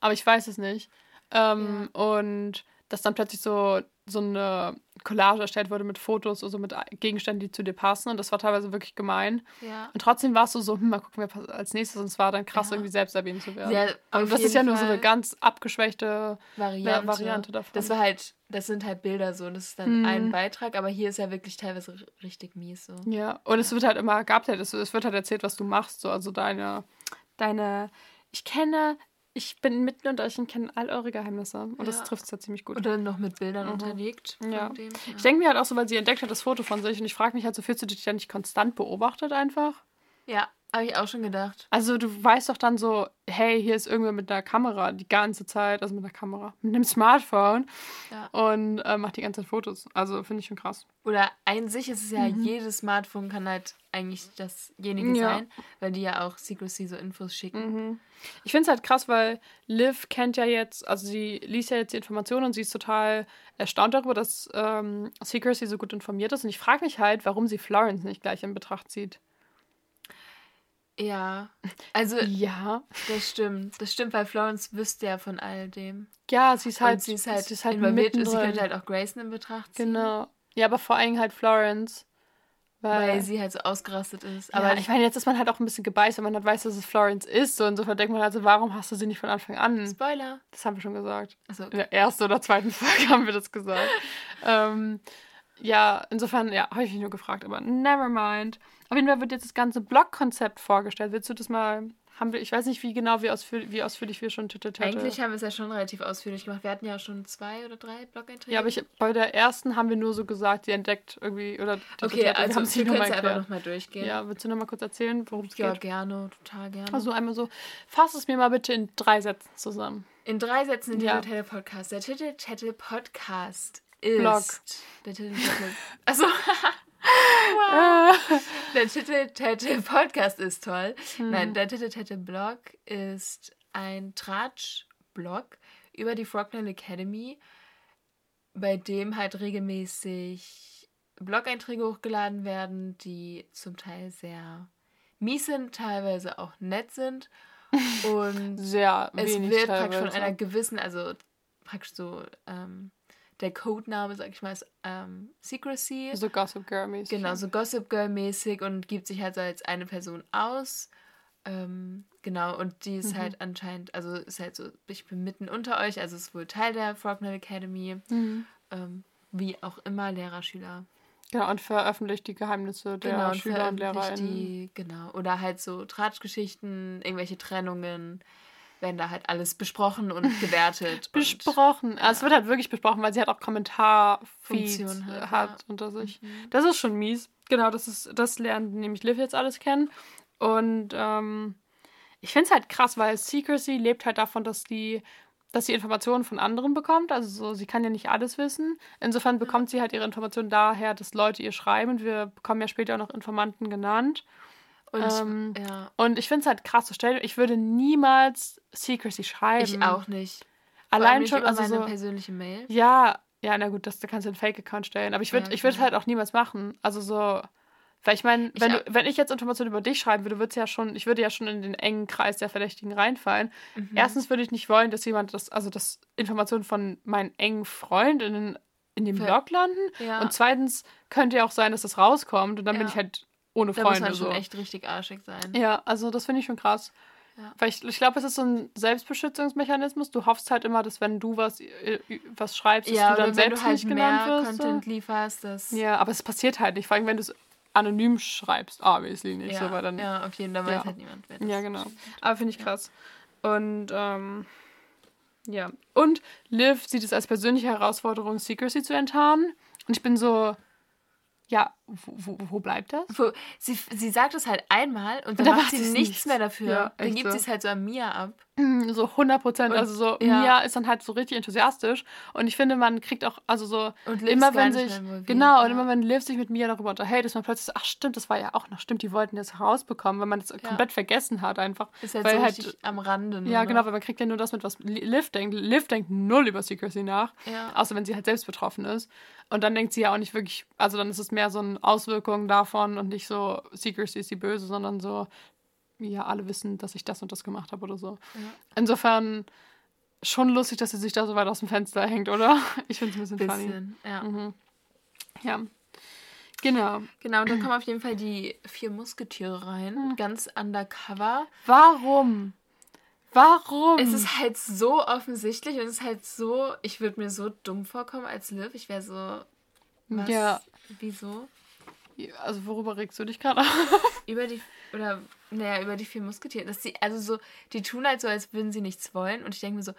Aber ich weiß es nicht. Ähm, ja. Und dass dann plötzlich so, so eine Collage erstellt wurde mit Fotos, also mit Gegenständen, die zu dir passen. Und das war teilweise wirklich gemein. Ja. Und trotzdem war es so, so, hm, mal gucken, wer als nächstes. Und es war dann krass, ja. irgendwie selbst erwähnt zu werden. Ja, und das ist ja nur so eine ganz abgeschwächte Variante. Variante davon. Das war halt, das sind halt Bilder so. Das ist dann mhm. ein Beitrag, aber hier ist ja wirklich teilweise richtig mies so. Ja, und es wird halt immer, gab halt, es, es wird halt erzählt, was du machst. So. Also deine, deine, ich kenne ich bin mitten unter euch und kenne all eure Geheimnisse. Und ja. das trifft es ja ziemlich gut. Oder noch mit Bildern mhm. unterlegt. Ja. Dem, ja. Ich denke mir halt auch so, weil sie entdeckt hat das Foto von sich und ich frage mich halt so, fühlst du dich da nicht konstant beobachtet einfach? Ja, habe ich auch schon gedacht. Also du weißt doch dann so, hey, hier ist irgendwer mit einer Kamera die ganze Zeit, also mit einer Kamera, mit einem Smartphone ja. und äh, macht die ganze Zeit Fotos. Also finde ich schon krass. Oder an sich ist es ja, mhm. jedes Smartphone kann halt eigentlich dasjenige ja. sein, weil die ja auch Secrecy so Infos schicken. Mhm. Ich finde es halt krass, weil Liv kennt ja jetzt, also sie liest ja jetzt die Informationen und sie ist total erstaunt darüber, dass ähm, Secrecy so gut informiert ist. Und ich frage mich halt, warum sie Florence nicht gleich in Betracht zieht. Ja, also ja, das stimmt. Das stimmt, weil Florence wüsste ja von all dem. Ja, sie ist halt, und sie ist halt, sie ist halt involviert. Sie könnte halt auch Grayson in Betracht ziehen. Genau. Ja, aber vor allem halt Florence. Weil, weil sie halt so ausgerastet ist. Aber ja, ich meine, jetzt ist man halt auch ein bisschen gebeißt, wenn man halt weiß, dass es Florence ist. So insofern denkt man halt so, warum hast du sie nicht von Anfang an? Spoiler. Das haben wir schon gesagt. Also, okay. In der ersten oder zweiten Folge haben wir das gesagt. ähm, ja, insofern, ja, habe ich mich nur gefragt, aber never mind. Auf jeden Fall wird jetzt das ganze Blog-Konzept vorgestellt. Willst du das mal haben wir, ich weiß nicht, wie genau, wie, ausführ, wie ausführlich wir schon Titel Eigentlich haben wir es ja schon relativ ausführlich gemacht. Wir hatten ja schon zwei oder drei Blog-Einträge. Ja, aber ich, bei der ersten haben wir nur so gesagt, die entdeckt irgendwie, oder Okay, also wir, wir können es einfach nochmal durchgehen. Ja, willst du nochmal kurz erzählen, worum es ja, geht? Ja, gerne, total gerne. Also einmal so, fass es mir mal bitte in drei Sätzen zusammen. In drei Sätzen in ja. Titel Podcast. Der Titel Titel Podcast ist... Blog. Der Titel Titel... Achso, wow. der Titel Tette Podcast ist toll. Mhm. Nein, der Titel Tette Blog ist ein Tratsch-Blog über die Frognell Academy, bei dem halt regelmäßig Blog-Einträge hochgeladen werden, die zum Teil sehr mies sind, teilweise auch nett sind. Und sehr es wird praktisch von einer gewissen, also praktisch so ähm, der Codename, sag ich mal, ist ähm, Secrecy. So Gossip Girl mäßig. Genau, so Gossip Girl mäßig und gibt sich halt so als eine Person aus. Ähm, genau, und die ist mhm. halt anscheinend, also ist halt so, ich bin mitten unter euch, also ist wohl Teil der Frognell Academy. Mhm. Ähm, wie auch immer, Lehrer, Schüler. Genau, und veröffentlicht die Geheimnisse der genau, Schüler und Lehrer. genau, oder halt so Tratschgeschichten, irgendwelche Trennungen werden da halt alles besprochen und gewertet. besprochen. Und, ja. Also es wird halt wirklich besprochen, weil sie halt auch Kommentarfeeds hat, hat ja. unter sich. Mhm. Das ist schon mies. Genau, das ist, das lernt nämlich Liv jetzt alles kennen. Und ähm, ich finde es halt krass, weil Secrecy lebt halt davon, dass die dass sie Informationen von anderen bekommt. Also so, sie kann ja nicht alles wissen. Insofern bekommt sie halt ihre Informationen daher, dass Leute ihr schreiben. Und wir bekommen ja später auch noch Informanten genannt. Und, ähm, ja. und ich finde es halt krass zu stellen. Ich würde niemals Secrecy schreiben. Ich auch nicht. Allein schon also meine so, persönliche Mail. Ja, ja, na gut, das, da kannst du einen Fake-Account stellen. Aber ich würde ja, ich halt auch niemals machen. Also so, Weil ich meine, wenn, Ich du- wenn ich jetzt Informationen über dich schreiben würde, würde ja schon, ich würde ja schon in den engen Kreis der Verdächtigen reinfallen. Mhm. Erstens würde ich nicht wollen, dass jemand das, also dass Informationen von meinen engen Freundinnen in dem Ver- Blog landen. Ja. Und zweitens könnte ja auch sein, dass das rauskommt und dann bin Ja. ich halt ohne da muss Freunde man schon so. echt richtig arschig sein. Ja, also das finde ich schon krass. Ja. Weil ich, ich glaube, es ist so ein Selbstbeschützungsmechanismus. Du hoffst halt immer, dass wenn du was, äh, was schreibst, dass Ja, du dann selbst du halt nicht genannt mehr wirst. Content lieferst, das... Ja, aber es passiert halt nicht. Vor allem, wenn du es anonym schreibst, obviously nicht. ja, so, weil dann, ja okay, dann weiß halt niemand, wer das Ja, genau. Aber finde ich krass. Und ähm, ja. Und Liv sieht es als persönliche Herausforderung, Secrecy zu enttarnen. Und ich bin so, ja, wo, wo, wo bleibt das? Sie, sie sagt es halt einmal und dann da macht macht sie nichts nicht. mehr dafür. Ja, dann gibt so. sie es halt so an Mia ab. Mm, So 100 Prozent. Und- Also so, ja. Mia ist dann halt so richtig enthusiastisch. Und ich finde, man kriegt auch, also so, Und immer wenn sich, genau, und ja. immer wenn Liv sich mit Mia darüber unterhält, ist man plötzlich so, ach stimmt, das war ja auch noch, stimmt, die wollten das herausbekommen, wenn man das komplett vergessen hat einfach. Ist halt weil so halt- am Rande. nur Ja, genau, weil man kriegt ja nur das mit, was Li- Liv denkt. Liv denkt null über Secrecy nach, außer wenn sie halt selbst betroffen ist. Und dann denkt sie ja auch nicht wirklich, also dann ist es mehr so eine Auswirkung davon und nicht so, Secrecy ist die Böse, sondern so, ja, alle wissen, dass ich das und das gemacht habe oder so. Ja. Insofern schon lustig, dass sie sich da so weit aus dem Fenster hängt, oder? Ich finde es ein bisschen, funny. Bisschen, ja. Mhm. Ja. Genau. Genau, und dann kommen auf jeden Fall die vier Musketiere rein, Hm. ganz undercover. Warum? Warum? Es ist halt so offensichtlich und es ist halt so, ich würde mir so dumm vorkommen als Liv. Ich wäre so, was, Ja. wieso? also worüber regst du dich gerade auf? Über die, oder, naja, über die vier Musketiere. Dass sie, also so, die tun halt so, als würden sie nichts wollen. Und ich denke mir so,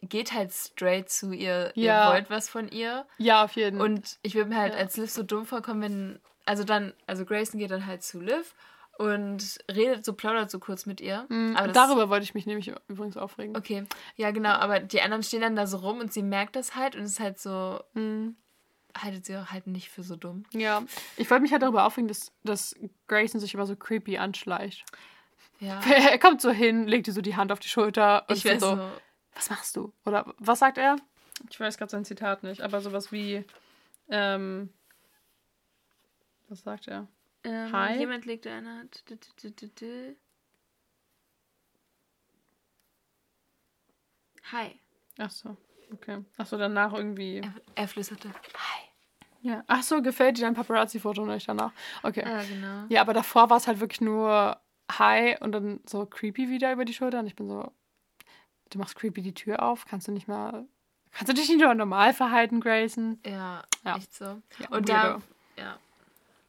geht halt straight zu ihr, Ja. ihr wollt was von ihr. Ja, auf jeden Fall. Und ich würde mir halt Ja. als Liv so dumm vorkommen, wenn, also dann, also Grayson geht dann halt zu Liv und redet so, plaudert so kurz mit ihr. Aber das- Darüber wollte ich mich nämlich übrigens aufregen. Okay, ja genau, aber die anderen stehen dann da so rum und sie merkt das halt und es ist halt so, Mhm. haltet sie auch halt nicht für so dumm. Ja, ich wollte mich halt darüber aufregen, dass, dass Grayson sich immer so creepy anschleicht. Ja. Er kommt so hin, legt ihr so die Hand auf die Schulter und Ich so, so, was machst du? Oder was sagt er? Ich weiß gerade sein Zitat nicht, aber sowas wie, ähm, was sagt er? Ähm, Hi. jemand legte eine Hand. Hi. Ach so, okay. Ach so, danach irgendwie. Er, er flüsterte. Hi. Ja. Ach so, gefällt dir dein Paparazzi-Foto nicht danach? Okay. Ja, genau. Ja, aber davor war es halt wirklich nur Hi und dann so creepy wieder über die Schulter und ich bin so, du machst creepy die Tür auf, kannst du nicht mal, kannst du dich nicht nur normal verhalten, Grayson? Ja, Ja. echt so. Ja, und da, ja,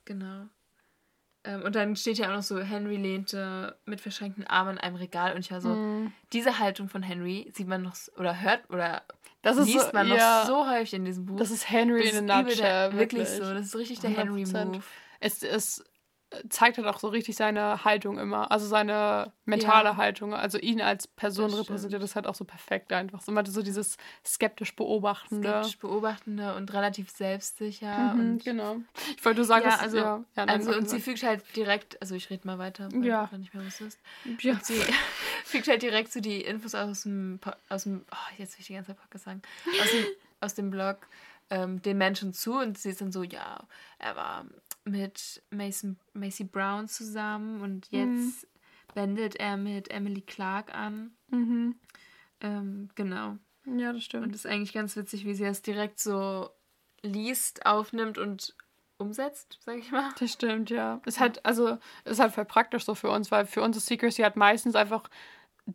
genau. Ähm, und dann steht ja auch noch so, Henry lehnte mit verschränkten Armen an einem Regal und ich war so, Mhm. diese Haltung von Henry sieht man noch, oder hört, oder Das ist liest so, man ja, noch so häufig in diesem Buch. das ist Henry Das in ist a nutshell, wirklich wirklich. so. Das ist richtig der 100%. Henry-Move. Es, es zeigt halt auch so richtig seine Haltung immer, also seine mentale Ja. Haltung, also ihn als Person Das repräsentiert das halt auch so perfekt einfach. So, so dieses skeptisch beobachtende. Skeptisch beobachtende und relativ selbstsicher. Mhm, und, genau. Ich wollte nur sagen, Ja, also- ja, ja, nein, also, und sie fügt halt direkt, also ich rede mal weiter, weil Ja. du nicht mehr wusstest. ja. Und sie fügt halt direkt so die Infos aus dem, aus dem oh, jetzt will ich die ganze Zeit Podcast sagen, aus dem, aus dem Blog ähm, den Menschen zu und sie ist dann so, ja, er war mit Mason, Macy Brown zusammen und jetzt wendet er mit Emily Clark an. Mhm. Ähm, genau. ja, das stimmt. Und es ist eigentlich ganz witzig, wie sie das direkt so liest, aufnimmt und umsetzt, sag ich mal. Das stimmt, ja. Ist halt, also, ist halt voll praktisch so für uns, weil für uns ist Secrecy halt meistens einfach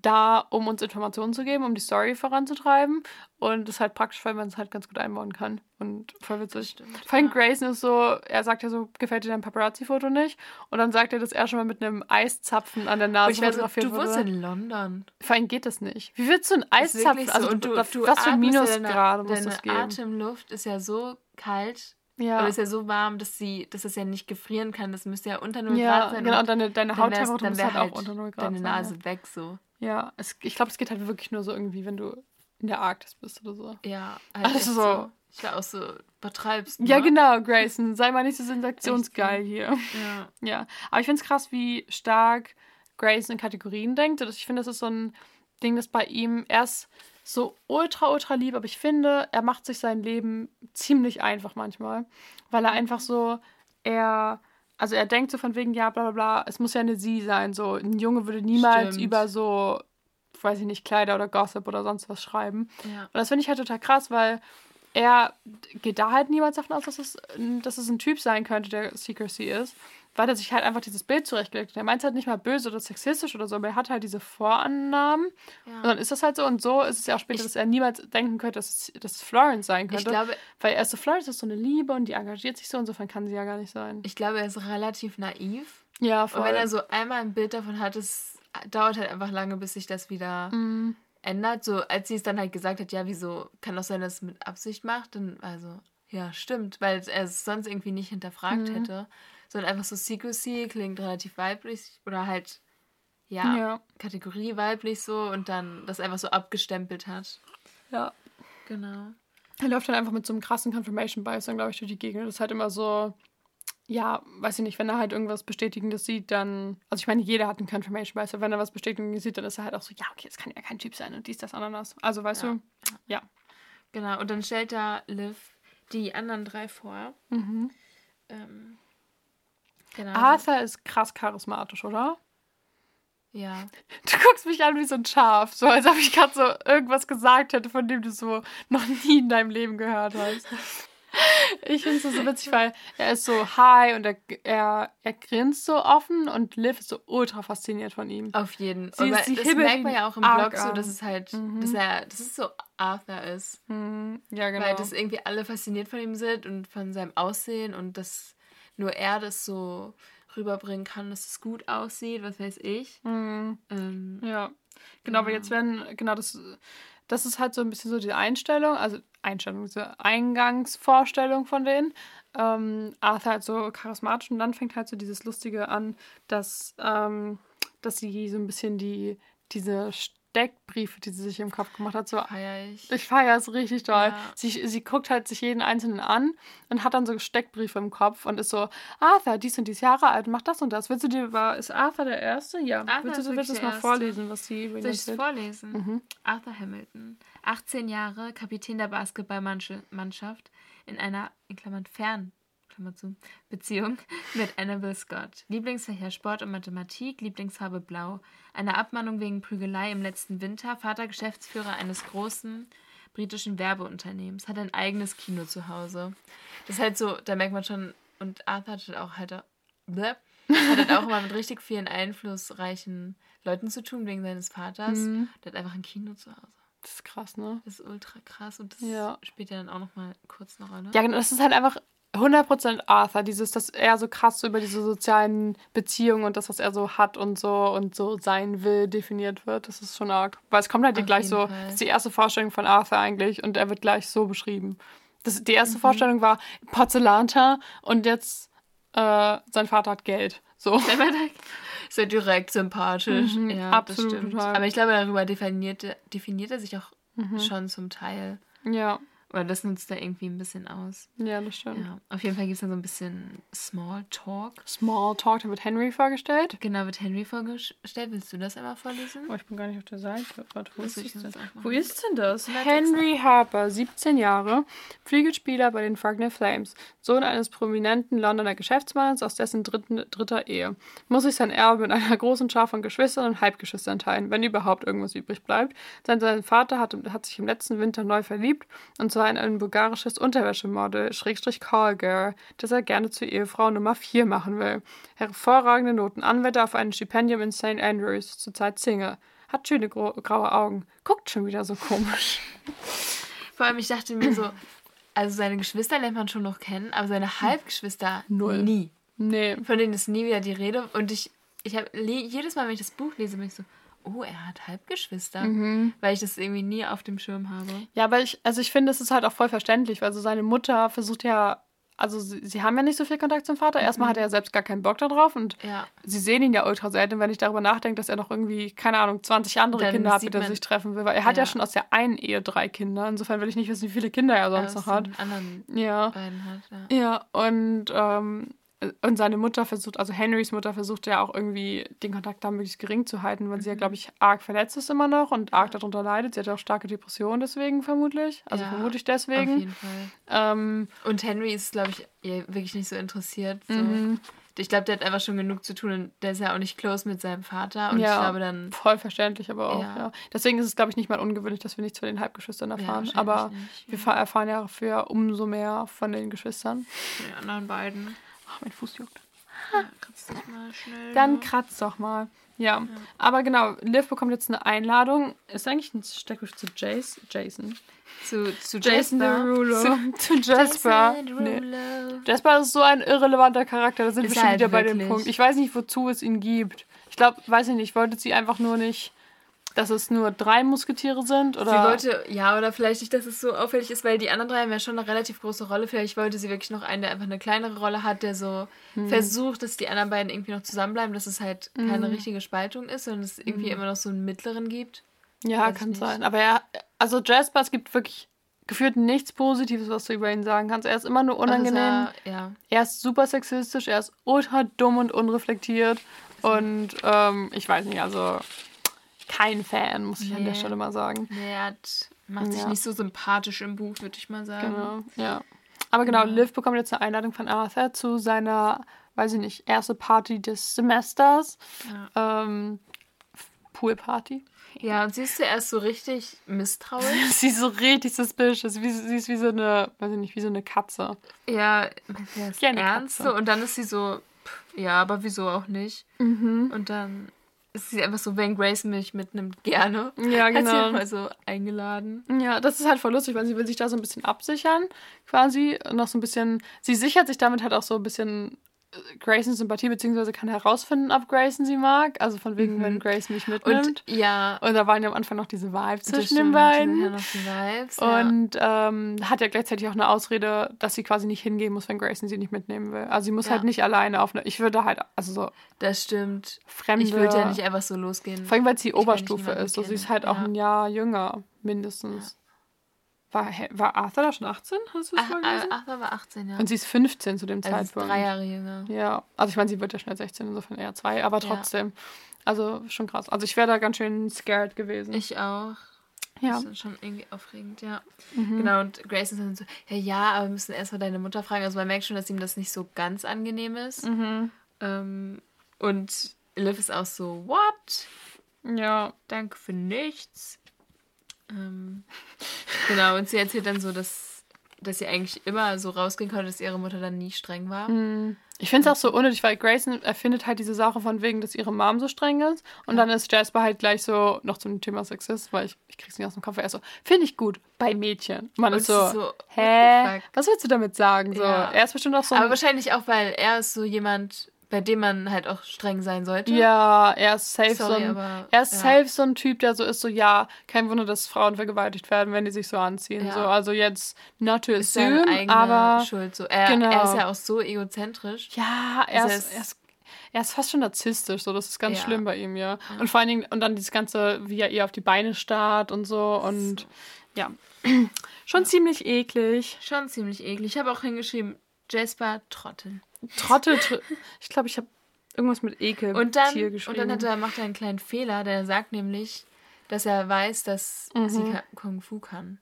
da, um uns Informationen zu geben, um die Story voranzutreiben. Und ist halt praktisch, weil man es halt ganz gut einbauen kann. Und voll witzig. stimmt, Vor allem ja. Grayson ist so, er sagt ja so, gefällt dir dein Paparazzi-Foto nicht? Und dann sagt er, dass er schon mal mit einem Eiszapfen an der Nase ich so, fotografiert du wohnst wurde. in London. Vor allem geht das nicht. Wie willst du einen wirklich Eiszapfen? so. Also, und du, was du was für ja Minusgrade deine, muss deine das geben? Atemluft ist ja so kalt ja. oder ist ja so warm, dass sie, dass es ja nicht gefrieren kann. Das müsste ja unter 0 ja, Grad sein. genau. und deine, deine Hauttemperatur dann muss halt auch unter 0 Grad deine sein. ja. Nase weg so. Ja, es, ich glaube, es geht halt wirklich nur so irgendwie, wenn du in der Arktis bist oder so. Ja, halt Also so. Ich war auch so, übertreibst Ja, ne? genau, Grayson. Sei mal nicht so sensationsgeil hier. Ja. Ja, aber ich finde es krass, wie stark Grayson in Kategorien denkt. Ich finde, das ist so ein Ding, das bei ihm erst so ultra, ultra lieb, aber ich finde, er macht sich sein Leben ziemlich einfach manchmal, weil er einfach so, er also er denkt so von wegen, ja, bla bla bla, es muss ja eine sie sein. So, ein Junge würde niemals Stimmt. über so, weiß ich nicht, Kleider oder Gossip oder sonst was schreiben. Ja. Und das finde ich halt total krass, weil er geht da halt niemals davon aus, dass es, dass es ein Typ sein könnte, der Secrecy ist. Weil er sich halt einfach dieses Bild zurechtgelegt hat. Er meint es halt nicht mal böse oder sexistisch oder so, aber er hat halt diese Vorannahmen. Ja. Und dann ist das halt so. Und so ist es ja auch später, Ich- dass er niemals denken könnte, dass es, dass es Florence sein könnte. Glaube, weil er ist so, Florence ist so eine Liebe und die engagiert sich so. Insofern kann sie ja gar nicht sein. ich glaube, er ist relativ naiv. Ja, voll. Und wenn er so einmal ein Bild davon hat, es dauert halt einfach lange, bis sich das wieder Mhm. ändert. So, als sie es dann halt gesagt hat, ja, wieso kann doch sein, dass es mit Absicht macht, dann, also, ja, stimmt, weil er es sonst irgendwie nicht hinterfragt Mhm. hätte. Sondern einfach so Secrecy klingt relativ weiblich oder halt, ja, Ja. Kategorie weiblich so und dann das einfach so abgestempelt hat. ja. Genau. Er läuft dann einfach mit so einem krassen Confirmation Bias dann, glaube ich, durch die Gegend. Das ist halt immer so, ja, weiß ich nicht, wenn er halt irgendwas Bestätigendes sieht, dann, also ich meine, jeder hat einen Confirmation Bias, aber wenn er was Bestätigendes sieht, dann ist er halt auch so, ja, okay, das kann ja kein Typ sein und dies, das, Ananas. Also, weißt Ja. du, ja. Genau, und dann stellt da Liv die anderen drei vor. Mhm. Ähm, genau. Arthur ist krass charismatisch, oder? Ja. Du guckst mich an wie so ein Schaf, so als ob ich gerade so irgendwas gesagt hätte, von dem du so noch nie in deinem Leben gehört hast. Ich finde es so witzig, weil er ist so high und er, er, er grinst so offen und Liv ist so ultra fasziniert von ihm. Auf jeden sie das merkt man ja auch im Blog so, dass es halt, Mhm. dass er, dass es so Arthur ist. Mhm. Ja, genau. Weil das irgendwie alle fasziniert von ihm sind und von seinem Aussehen und dass nur er das so rüberbringen kann, dass es gut aussieht, was weiß ich. Mhm. Ähm, Ja, genau, aber Genau. jetzt werden, genau, das, das ist halt so ein bisschen so die Einstellung, also Einstellung, diese Eingangsvorstellung von denen. Ähm, Arthur halt so charismatisch und dann fängt halt so dieses Lustige an, dass, ähm, dass sie so ein bisschen die, diese Steckbriefe, die sie sich im Kopf gemacht hat, so feier ich. ich feiere es richtig doll. Ja. Sie, sie guckt halt sich jeden einzelnen an und hat dann so Steckbriefe im Kopf und ist so, Arthur, dies und dies Jahre alt, macht das und das. Willst du dir, war, ist Arthur der Erste? Ja. Arthur willst du willst du es mal Erste. vorlesen, was sie über ihn Soll ich es erzählt? vorlesen? Mhm. Arthur Hamilton, 18 Jahre, Kapitän der Basketballmannschaft in einer, in Klammern fern, Klammer zu, Beziehung mit Annabelle Scott. Lieblingsfächer Sport und Mathematik, Lieblingsfarbe Blau. Eine Abmahnung wegen Prügelei im letzten Winter, Vater Geschäftsführer eines großen britischen Werbeunternehmens, hat ein eigenes Kino zu Hause. Das ist halt so, da merkt man schon, und Arthur hat auch halt, bleh, hat halt auch immer mit richtig vielen einflussreichen Leuten zu tun, wegen seines Vaters. Mhm. Der hat einfach ein Kino zu Hause. Das ist krass, ne? Das ist ultra krass und das Ja. spielt ja dann auch nochmal kurz eine Rolle. Ja, genau, das ist halt einfach 100% Arthur, dieses, dass er so krass so über diese sozialen Beziehungen und das, was er so hat und so und so sein will, definiert wird. Das ist schon arg. Weil es kommt halt Auf gleich so, Fall. das ist die erste Vorstellung von Arthur eigentlich und er wird gleich so beschrieben. Das, die Mhm. erste Vorstellung war Porzellanter und jetzt äh, sein Vater hat Geld. So. Da so direkt sympathisch. Mhm, ja, absolut. Aber ich glaube, darüber definiert, er- definiert er sich auch Mhm. schon zum Teil. Ja, Oder das nutzt er irgendwie ein bisschen aus. ja, das stimmt. Ja, auf jeden Fall gibt es dann so ein bisschen Smalltalk. Small Talk, da wird Henry vorgestellt. Genau, wird Henry vorgestellt. Willst du das einmal vorlesen? Oh, ich bin gar nicht auf der Seite. Warte, wo ist ich das. Wo ist denn das? Henry Harper, 17 Jahre, Flügelspieler bei den Fragnell Flames, Sohn eines prominenten Londoner Geschäftsmanns aus dessen dritten, dritter Ehe. Muss sich sein Erbe mit einer großen Schar von Geschwistern und Halbgeschwistern teilen, wenn überhaupt irgendwas übrig bleibt. Sein, sein Vater hat, hat sich im letzten Winter neu verliebt, und zwar in ein bulgarisches Unterwäschemodel, Schrägstrich Callgirl, das er gerne zur Ehefrau Nummer 4 machen will. Hervorragende Noten, Anwärter auf ein Stipendium in St. Andrews, zurzeit Single. Hat schöne graue Augen. Guckt schon wieder so komisch. Vor allem, ich dachte mir so, also seine Geschwister lernt man schon noch kennen, aber seine Halbgeschwister Null. nie. Nee. Von denen ist nie wieder die Rede. Und ich, ich habe jedes Mal, wenn ich das Buch lese, bin ich so, oh, er hat Halbgeschwister. Mhm. Weil ich das irgendwie nie auf dem Schirm habe. Ja, aber ich, also ich finde, es ist halt auch voll verständlich, weil so seine Mutter versucht ja, also sie, sie haben ja nicht so viel Kontakt zum Vater. Erstmal hat er ja selbst gar keinen Bock darauf und Ja. sie sehen ihn ja ultra selten, wenn ich darüber nachdenke, dass er noch irgendwie, keine Ahnung, 20 andere Dann Kinder hat, mit denen er sich treffen will. Weil er hat ja Ja. schon aus der einen Ehe drei Kinder. Insofern will ich nicht wissen, wie viele Kinder er sonst aus noch hat. den anderen Ja. beiden hat. Ja. Ja, und, ähm, und seine Mutter versucht, also Henrys Mutter versucht ja auch irgendwie den Kontakt da möglichst gering zu halten, weil sie Mhm. ja, glaube ich, arg verletzt ist immer noch und arg darunter leidet. Sie hat ja auch starke Depressionen deswegen vermutlich. Also Ja, vermutlich Auf deswegen. jeden Fall. Ähm, Und Henry ist, glaube ich, wirklich nicht so interessiert. So. mhm. ich glaube, der hat einfach schon genug zu tun und der ist ja auch nicht close mit seinem Vater. Und ja, ich glaube dann. Voll verständlich, aber auch, ja. ja. Deswegen ist es, glaube ich, nicht mal ungewöhnlich, dass wir nichts von den Halbgeschwistern erfahren. Aber nicht, wir erfahren ja für umso mehr von den Geschwistern. Von den anderen beiden. Ach, mein Fuß juckt. Ja, kratz dich mal schnell. Dann kratz doch mal. Ja. ja. Aber genau, Liv bekommt jetzt eine Einladung. Ist eigentlich ein Steckbrief zu Jace, Jason. Zu, zu Jason Derulo. Zu, zu Jasper. Nee. Jasper ist so ein irrelevanter Charakter. Da sind ist wir schon halt wieder wirklich. bei dem Punkt. Ich weiß nicht, wozu es ihn gibt. Ich glaube, weiß ich nicht, wollte sie einfach nur nicht dass es nur drei Musketiere sind? Oder? Sie wollte, ja, oder vielleicht nicht, dass es so auffällig ist, weil die anderen drei haben ja schon eine relativ große Rolle. Vielleicht wollte sie wirklich noch einen, der einfach eine kleinere Rolle hat, der so hm. versucht, dass die anderen beiden irgendwie noch zusammenbleiben, dass es halt hm. keine richtige Spaltung ist, sondern es irgendwie hm. immer noch so einen mittleren gibt. Ja, Weiß kann sein. Aber er, also Jasper, es gibt wirklich gefühlt nichts Positives, was du über ihn sagen kannst. Er ist immer nur unangenehm. Er, ja. er ist super sexistisch, er ist ultra dumm und unreflektiert. Und ähm, ich weiß nicht, also kein Fan, muss ich nee. an der Stelle mal sagen. Nee, er hat, macht sich nicht so sympathisch im Buch, würde ich mal sagen. Genau, ja. Aber genau, ja. Liv bekommt jetzt eine Einladung von Arthur zu seiner, weiß ich nicht, erste Party des Semesters. Ja. Ähm, Poolparty. Ja, und sie ist zuerst so richtig misstrauisch. sie ist so richtig suspicious. Wie, sie ist wie so eine, weiß ich nicht, wie so eine Katze. Ja, ja, ernst. Katze. Und dann ist sie so, ja, aber wieso auch nicht? Mhm. Und dann ist sie einfach so, wenn Grace mich mitnimmt, gerne. Ja, genau. Hat sie genau. mal so eingeladen. Ja, das ist halt voll lustig, weil sie will sich da so ein bisschen absichern, quasi. Noch so ein bisschen, sie sichert sich damit halt auch so ein bisschen Grayson Sympathie, beziehungsweise kann herausfinden, ob Grayson sie mag. Also von wegen, mhm. wenn Grayson mich mitnimmt. Und, ja. Und da waren ja am Anfang noch diese Vibes zwischen den beiden. Ja noch die Vibes, und ja. ähm, hat ja gleichzeitig auch eine Ausrede, dass sie quasi nicht hingehen muss, wenn Grayson sie nicht mitnehmen will. Also sie muss ja. halt nicht alleine auf eine. Ich würde halt, also so. Das stimmt. Fremde. Ich würde ja nicht einfach so losgehen. Vor allem, weil sie Oberstufe ist. So, sie ist halt auch ein Jahr jünger, mindestens. War, war Arthur da schon 18? Hast du es vorgelesen? Arthur war 18, ja. Und sie ist 15 zu dem also Zeitpunkt. drei Jahre jünger. Ja, also ich meine, sie wird ja schnell 16, insofern eher zwei, aber trotzdem. Ja. Also schon krass. Also ich wäre da ganz schön scared gewesen. Ich auch. Ja. Das ist schon irgendwie aufregend, ja. Mhm. Genau, und Grace ist dann so, ja, ja, aber wir müssen erstmal deine Mutter fragen. Also man merkt schon, dass ihm das nicht so ganz angenehm ist. Mhm. Ähm, und Liv ist auch so, what? Ja. Danke für nichts. Ähm, genau, und sie erzählt dann so, dass, dass sie eigentlich immer so rausgehen konnte, dass ihre Mutter dann nie streng war. Mm. Ich finde es auch so unnötig, weil Grayson erfindet halt diese Sache von wegen, dass ihre Mom so streng ist. Und ja. dann ist Jasper halt gleich so noch zum Thema Sexist, weil ich, ich krieg's nicht aus dem Kopf. Er ist so, finde ich gut, bei Mädchen. Man ist so, so, hä? Was willst du damit sagen? So, ja. Er ist bestimmt auch so. Aber wahrscheinlich auch, weil er ist so jemand, bei dem man halt auch streng sein sollte. Ja, er ist safe Sorry, so ein, aber, er ist ja. safe so ein Typ, der so ist, so ja, kein Wunder, dass Frauen vergewaltigt werden, wenn die sich so anziehen. Ja. So, also jetzt not to assume, aber Schuld. So. Er, genau. er ist ja auch so egozentrisch. Ja, er, also ist, er ist er ist fast schon narzisstisch, so das ist ganz ja. schlimm bei ihm, ja. Und vor allen Dingen, und dann dieses Ganze, wie er ihr auf die Beine starrt und so und so. ja. schon ziemlich eklig. Schon ziemlich eklig. Ich habe auch hingeschrieben, Jasper Trottel. Trottel. ich glaube, ich habe irgendwas mit Ekel und dann, geschrieben. Und dann hat er, macht er einen kleinen Fehler, der sagt nämlich, dass er weiß, dass mhm. sie Kung Fu kann.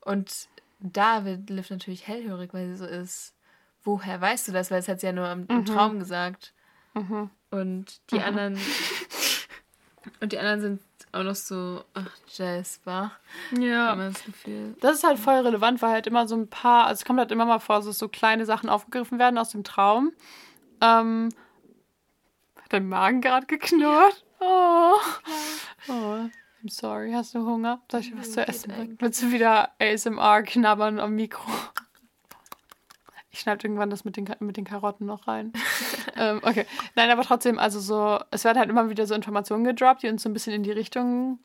Und da wird Liv natürlich hellhörig, weil sie so ist. Woher weißt du das? Weil es hat sie ja nur im, im mhm. Traum gesagt. Mhm. Und die mhm. anderen. und die anderen sind auch noch so, ach, Jasper. Ja. Das, Gefühl. das ist halt voll relevant, weil halt immer so ein paar, also es kommt halt immer mal vor, dass so kleine Sachen aufgegriffen werden aus dem Traum. Ähm, hat dein Magen gerade geknurrt? Oh. oh. I'm sorry, hast du Hunger? Soll ich dir was zu essen bringen? Willst du wieder ASMR knabbern am Mikro? Ich schneide irgendwann das mit den, mit den Karotten noch rein. ähm, okay. Nein, aber trotzdem, also so, es werden halt immer wieder so Informationen gedroppt, die uns so ein bisschen in die Richtung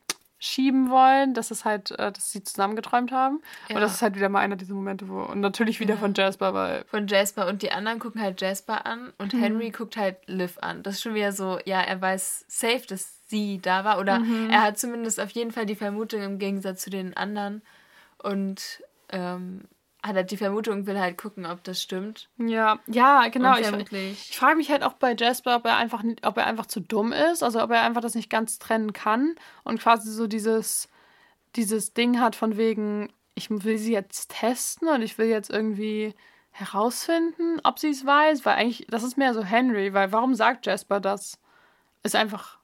schieben wollen, dass es halt, äh, dass sie zusammengeträumt haben. Ja. Und das ist halt wieder mal einer dieser Momente, wo. Und natürlich wieder ja. von Jasper, weil. Von Jasper und die anderen gucken halt Jasper an und mhm. Henry guckt halt Liv an. Das ist schon wieder so, ja, er weiß safe, dass sie da war. Oder mhm. er hat zumindest auf jeden Fall die Vermutung im Gegensatz zu den anderen. Und ähm, hat er die Vermutung, will halt gucken, ob das stimmt. Ja, ja, genau. Ich, ich frage mich halt auch bei Jasper, ob er einfach ob er einfach zu dumm ist, also ob er einfach das nicht ganz trennen kann und quasi so dieses dieses Ding hat von wegen, ich will sie jetzt testen und ich will jetzt irgendwie herausfinden, ob sie es weiß, weil eigentlich, das ist mehr so Henry, weil warum sagt Jasper das? Ist einfach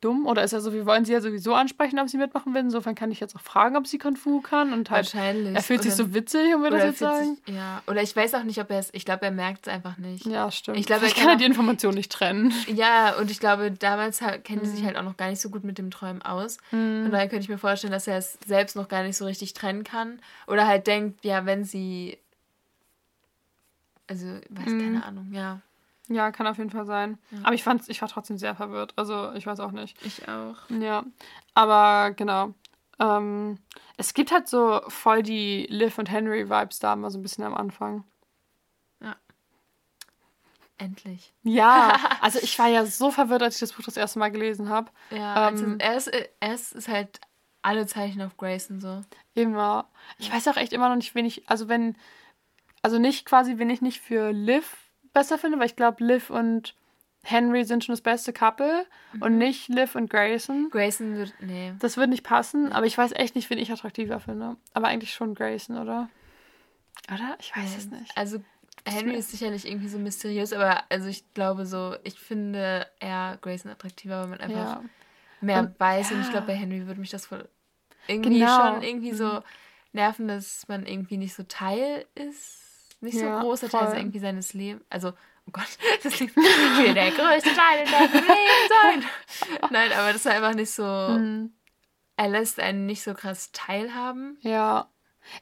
dumm oder ist er so, wir wollen sie ja sowieso ansprechen, ob sie mitmachen will. Insofern kann ich jetzt auch fragen, ob sie Kung Fu kann und halt Wahrscheinlich. er fühlt sich so witzig und würde das jetzt sagen. Sich, ja, oder ich weiß auch nicht, ob er es, ich glaube, er merkt es einfach nicht. Ja, stimmt. Ich glaube, er kann, kann die Information nicht trennen. Ja, und ich glaube, damals kennen sie sich mhm. halt auch noch gar nicht so gut mit dem Träumen aus. Mhm. Und daher könnte ich mir vorstellen, dass er es selbst noch gar nicht so richtig trennen kann oder halt denkt, ja, wenn sie also, weiß mhm. keine Ahnung, ja. Ja, kann auf jeden Fall sein. Ja. Aber ich fand's, ich war trotzdem sehr verwirrt. Also ich weiß auch nicht. Ich auch. Ja. Aber genau. Ähm, es gibt halt so voll die Liv und Henry-Vibes da mal so ein bisschen am Anfang. Ja. Endlich. Ja, also ich war ja so verwirrt, als ich das Buch das erste Mal gelesen habe. Ja, ähm, er, ist, er ist halt alle Zeichen auf Grayson so. Immer. Ich weiß auch echt immer noch nicht, wen ich, also wenn, also nicht quasi, wenn ich nicht für Liv besser finde, weil ich glaube, Liv und Henry sind schon das beste Couple mhm. und nicht Liv und Grayson. Grayson wird, nee. Das würde nicht passen, aber ich weiß echt nicht, wen ich attraktiver finde. Aber eigentlich schon Grayson, oder? Oder? Ich weiß ähm, es nicht. Also Henry ist sicherlich irgendwie so mysteriös, aber also ich glaube so, ich finde eher Grayson attraktiver, weil man einfach ja. mehr und, weiß. Ja. Und ich glaube, bei Henry würde mich das voll irgendwie genau. schon irgendwie so mhm. nerven, dass man irgendwie nicht so Teil ist nicht ja, so großer voll. Teil irgendwie seines Lebens. Also, oh Gott, das liegt will der größte Teil in deinem Leben sein. Nein, aber das war einfach nicht so. Mhm. Er lässt einen nicht so krass teilhaben. Ja.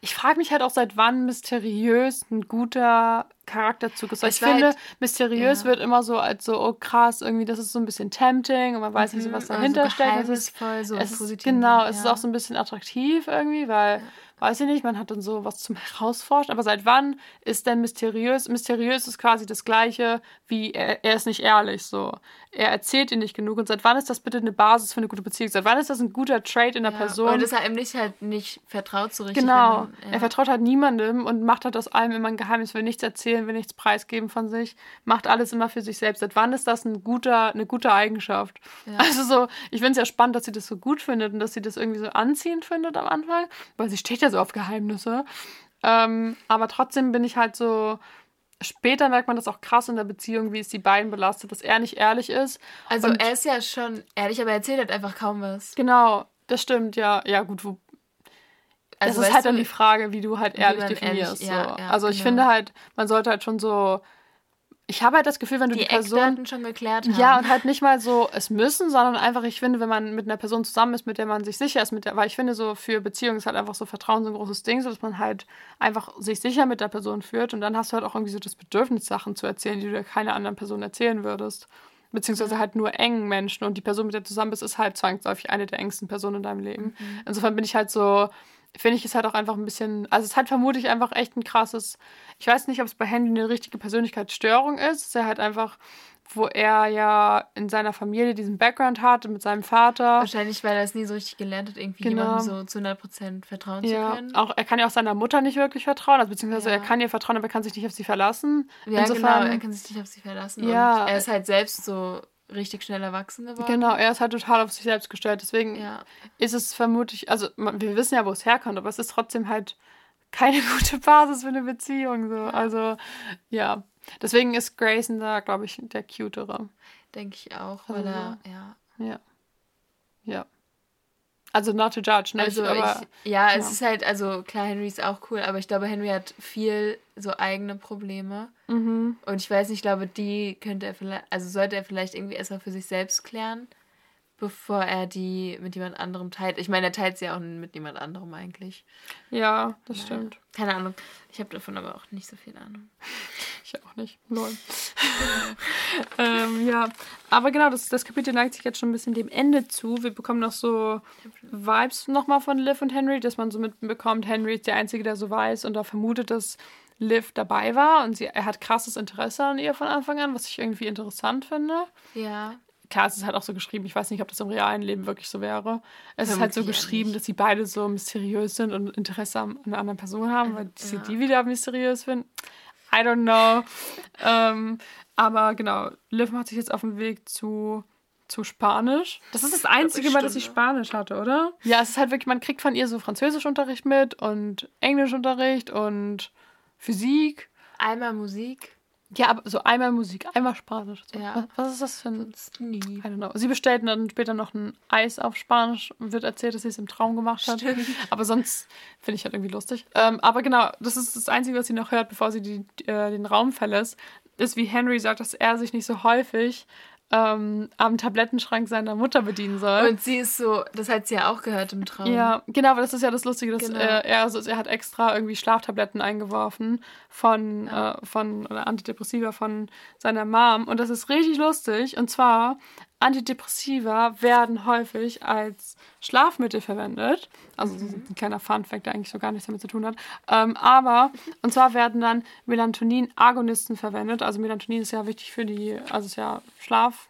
Ich frage mich halt auch, seit wann mysteriös ein guter Charakterzug ist. ich finde, halt, mysteriös ja. wird immer so als so, oh krass, irgendwie, das ist so ein bisschen tempting und man weiß mhm, nicht so, was dahinter also steckt. Es ist, so es ist, genau, ja. es ist auch so ein bisschen attraktiv irgendwie, weil. Ja weiß ich nicht, man hat dann so was zum Herausforschen. Aber seit wann ist denn mysteriös? Mysteriös ist quasi das Gleiche wie er, er ist nicht ehrlich so. Er erzählt dir nicht genug. Und seit wann ist das bitte eine Basis für eine gute Beziehung? Seit wann ist das ein guter Trade in der ja, Person? Und dass er ihm nicht halt nicht vertraut so richtig. Genau. Man, ja. Er vertraut halt niemandem und macht halt aus allem immer ein Geheimnis, will nichts erzählen, will nichts preisgeben von sich, macht alles immer für sich selbst. Seit wann ist das ein guter, eine gute Eigenschaft? Ja. Also so, ich finde es ja spannend, dass sie das so gut findet und dass sie das irgendwie so anziehend findet am Anfang, weil sie steht ja so auf Geheimnisse. Ähm, aber trotzdem bin ich halt so. Später merkt man das auch krass in der Beziehung, wie es die beiden belastet, dass er nicht ehrlich ist. Also und er ist ja schon ehrlich, aber er erzählt halt einfach kaum was. Genau, das stimmt, ja. Ja, gut, wo, also das ist halt dann die Frage, wie du halt ehrlich definierst. Ehrlich, ja, so. ja, also ich genau. finde halt, man sollte halt schon so ich habe halt das Gefühl, wenn du die, die Person schon geklärt haben. Ja, und halt nicht mal so es müssen, sondern einfach, ich finde, wenn man mit einer Person zusammen ist, mit der man sich sicher ist, mit der, weil ich finde, so für Beziehungen ist halt einfach so Vertrauen so ein großes Ding, so dass man halt einfach sich sicher mit der Person führt und dann hast du halt auch irgendwie so das Bedürfnis, Sachen zu erzählen, die du keiner anderen Person erzählen würdest. Beziehungsweise halt nur engen Menschen und die Person, mit der du zusammen bist, ist halt zwangsläufig eine der engsten Personen in deinem Leben. Mhm. Insofern bin ich halt so, finde ich es halt auch einfach ein bisschen, also es hat vermutlich einfach echt ein krasses, ich weiß nicht, ob es bei Handy eine richtige Persönlichkeitsstörung ist. Es ist ja halt einfach, wo er ja in seiner Familie diesen Background hat mit seinem Vater. Wahrscheinlich, weil er es nie so richtig gelernt hat, irgendwie genau. jemandem so zu 100% vertrauen ja. zu können. Auch, er kann ja auch seiner Mutter nicht wirklich vertrauen, also beziehungsweise ja. er kann ihr vertrauen, aber er kann sich nicht auf sie verlassen. Ja, Insofern, genau, er kann sich nicht auf sie verlassen. Ja. Und er ist halt selbst so richtig schnell erwachsen geworden. Genau, er ist halt total auf sich selbst gestellt. Deswegen ja. ist es vermutlich, also wir wissen ja, wo es herkommt, aber es ist trotzdem halt keine gute Basis für eine Beziehung. So. Also ja, deswegen ist Grayson da, glaube ich, der cutere. Denke ich auch, weil also, er, ja. Ja. Ja. Also not to judge, ne? Also aber, ich, ja, ja, es ist halt, also klar, Henry ist auch cool, aber ich glaube, Henry hat viel so eigene Probleme. Mhm. Und ich weiß nicht, ich glaube, die könnte er vielleicht, also sollte er vielleicht irgendwie erstmal für sich selbst klären bevor er die mit jemand anderem teilt. Ich meine, er teilt sie ja auch mit jemand anderem eigentlich. Ja, das naja. stimmt. Keine Ahnung. Ich habe davon aber auch nicht so viel Ahnung. Ich auch nicht. Lol. ähm, ja, aber genau, das, das Kapitel neigt sich jetzt schon ein bisschen dem Ende zu. Wir bekommen noch so Vibes nochmal von Liv und Henry, dass man so mitbekommt, Henry ist der Einzige, der so weiß und da vermutet, dass Liv dabei war und sie, er hat krasses Interesse an ihr von Anfang an, was ich irgendwie interessant finde. Ja klar, es ist halt auch so geschrieben, ich weiß nicht, ob das im realen Leben wirklich so wäre. Es ist halt so geschrieben, dass sie beide so mysteriös sind und Interesse an einer anderen Person haben, weil sie ja. die wieder mysteriös finden. I don't know. ähm, aber genau, Liv macht sich jetzt auf den Weg zu, zu Spanisch. Das ist das einzige Mal, dass sie Spanisch hatte, oder? Ja, es ist halt wirklich, man kriegt von ihr so Französischunterricht mit und Englischunterricht und Physik. Einmal Musik. Ja, aber so einmal Musik, einmal Spanisch. So. Ja. Was, was ist das für ein. Nie. I don't know. Sie bestellt dann später noch ein Eis auf Spanisch und wird erzählt, dass sie es im Traum gemacht hat. Stimmt. Aber sonst finde ich halt irgendwie lustig. Ähm, aber genau, das ist das Einzige, was sie noch hört, bevor sie die, äh, den Raum verlässt, ist, wie Henry sagt, dass er sich nicht so häufig ähm, am Tablettenschrank seiner Mutter bedienen soll. Und sie ist so, das hat sie ja auch gehört im Traum. Ja, genau, aber das ist ja das Lustige, dass Genau. äh, er, also, er hat extra irgendwie Schlaftabletten eingeworfen von, äh, von oder Antidepressiva von seiner Mom und das ist richtig lustig und zwar Antidepressiva werden häufig als Schlafmittel verwendet. Also so ein kleiner Fun-Fact, der eigentlich so gar nichts damit zu tun hat. Ähm, aber, und zwar werden dann Melatonin-Agonisten verwendet. Also Melatonin ist ja wichtig für die, also ist ja Schlaf,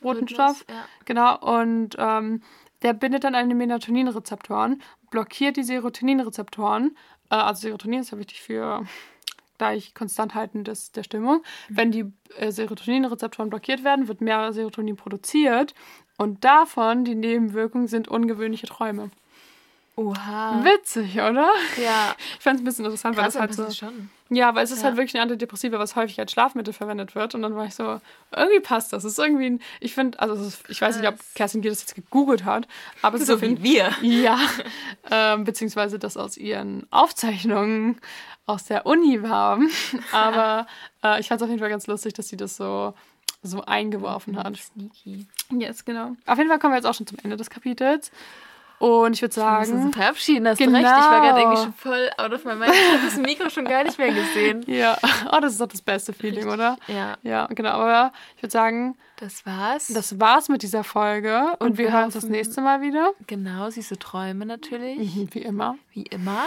Botenstoff. Ja. Genau, und ähm, der bindet dann an die Melatoninrezeptoren, blockiert die Serotoninrezeptoren. Äh, also Serotonin ist ja wichtig für gleich konstant halten des, der Stimmung. Wenn die äh, Serotoninrezeptoren blockiert werden, wird mehr Serotonin produziert. Und davon die Nebenwirkungen sind ungewöhnliche Träume. Oha. Witzig, oder? Ja. Ich fand es ein bisschen interessant, weil Krass, das halt aber so. ist schon. Ja, weil es ist Ja. halt wirklich ein Antidepressiva, was häufig als Schlafmittel verwendet wird. Und dann war ich so, irgendwie passt das. Es ist irgendwie, ein, ich finde, also es ist, ich weiß nicht, ob. Kerstin Gier das jetzt gegoogelt hat, aber es ist So auf jeden wie wir. Ja, ähm, beziehungsweise das aus ihren Aufzeichnungen aus der Uni war. Aber äh, ich fand es auf jeden Fall ganz lustig, dass sie das so, so eingeworfen hat. Sneaky. Yes, genau. Auf jeden Fall kommen wir jetzt auch schon zum Ende des Kapitels. Und ich würde Wir müssen sagen, verabschieden, hast du Genau. recht. Ich war gerade irgendwie schon voll out of my mind. Ich habe das Mikro schon gar nicht mehr gesehen. ja, oh, das ist doch das beste Feeling, oder? Ja, Ja, genau. Aber ich würde sagen, das war's. das war's mit dieser Folge. Und, Und wir wir hören uns das nächste Mal wieder. genau, süße Träume natürlich. Mhm, Wie immer. Wie immer.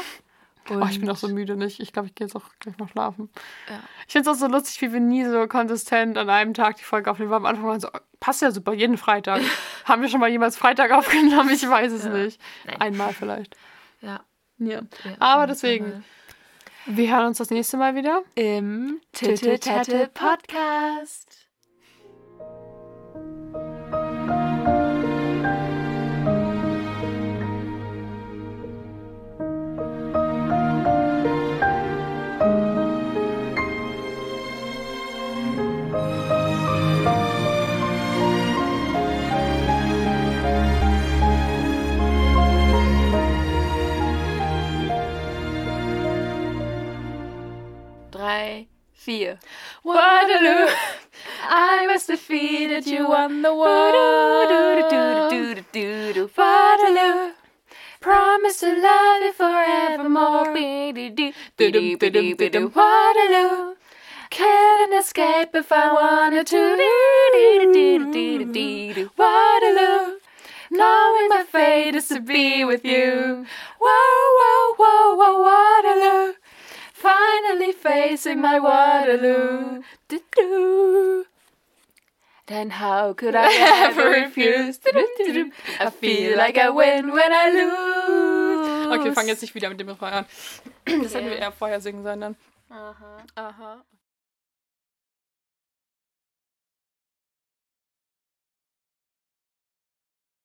Und Oh, ich bin auch so müde nicht. Ich glaube, ich gehe jetzt auch gleich mal schlafen. Ja. Ich finde es auch so lustig, wie wir nie so konsistent an einem Tag die Folge aufnehmen. Wir am Anfang waren so, passt ja super, jeden Freitag. Haben wir schon mal jemals Freitag aufgenommen? Ich weiß es Ja. nicht. Nein. Einmal vielleicht. Ja. Ja. Aber deswegen, wir hören uns das nächste Mal wieder. Im Titte Tatte Podcast. Drei, vier. Waterloo, I was defeated, you won the war. Waterloo, promise to love you forevermore. Waterloo, couldn't escape if I wanted to. Waterloo, knowing my fate is to be with you. Whoa, whoa, whoa, whoa, Waterloo. Finally facing my Waterloo. Do-do. Then how could I ever refuse? Do-do-do-do. I feel like I win when I lose. Okay, wir fangen jetzt nicht wieder mit dem Refrain an. Das hätten wir Okay. eher vorher singen sollen dann. Aha. Aha.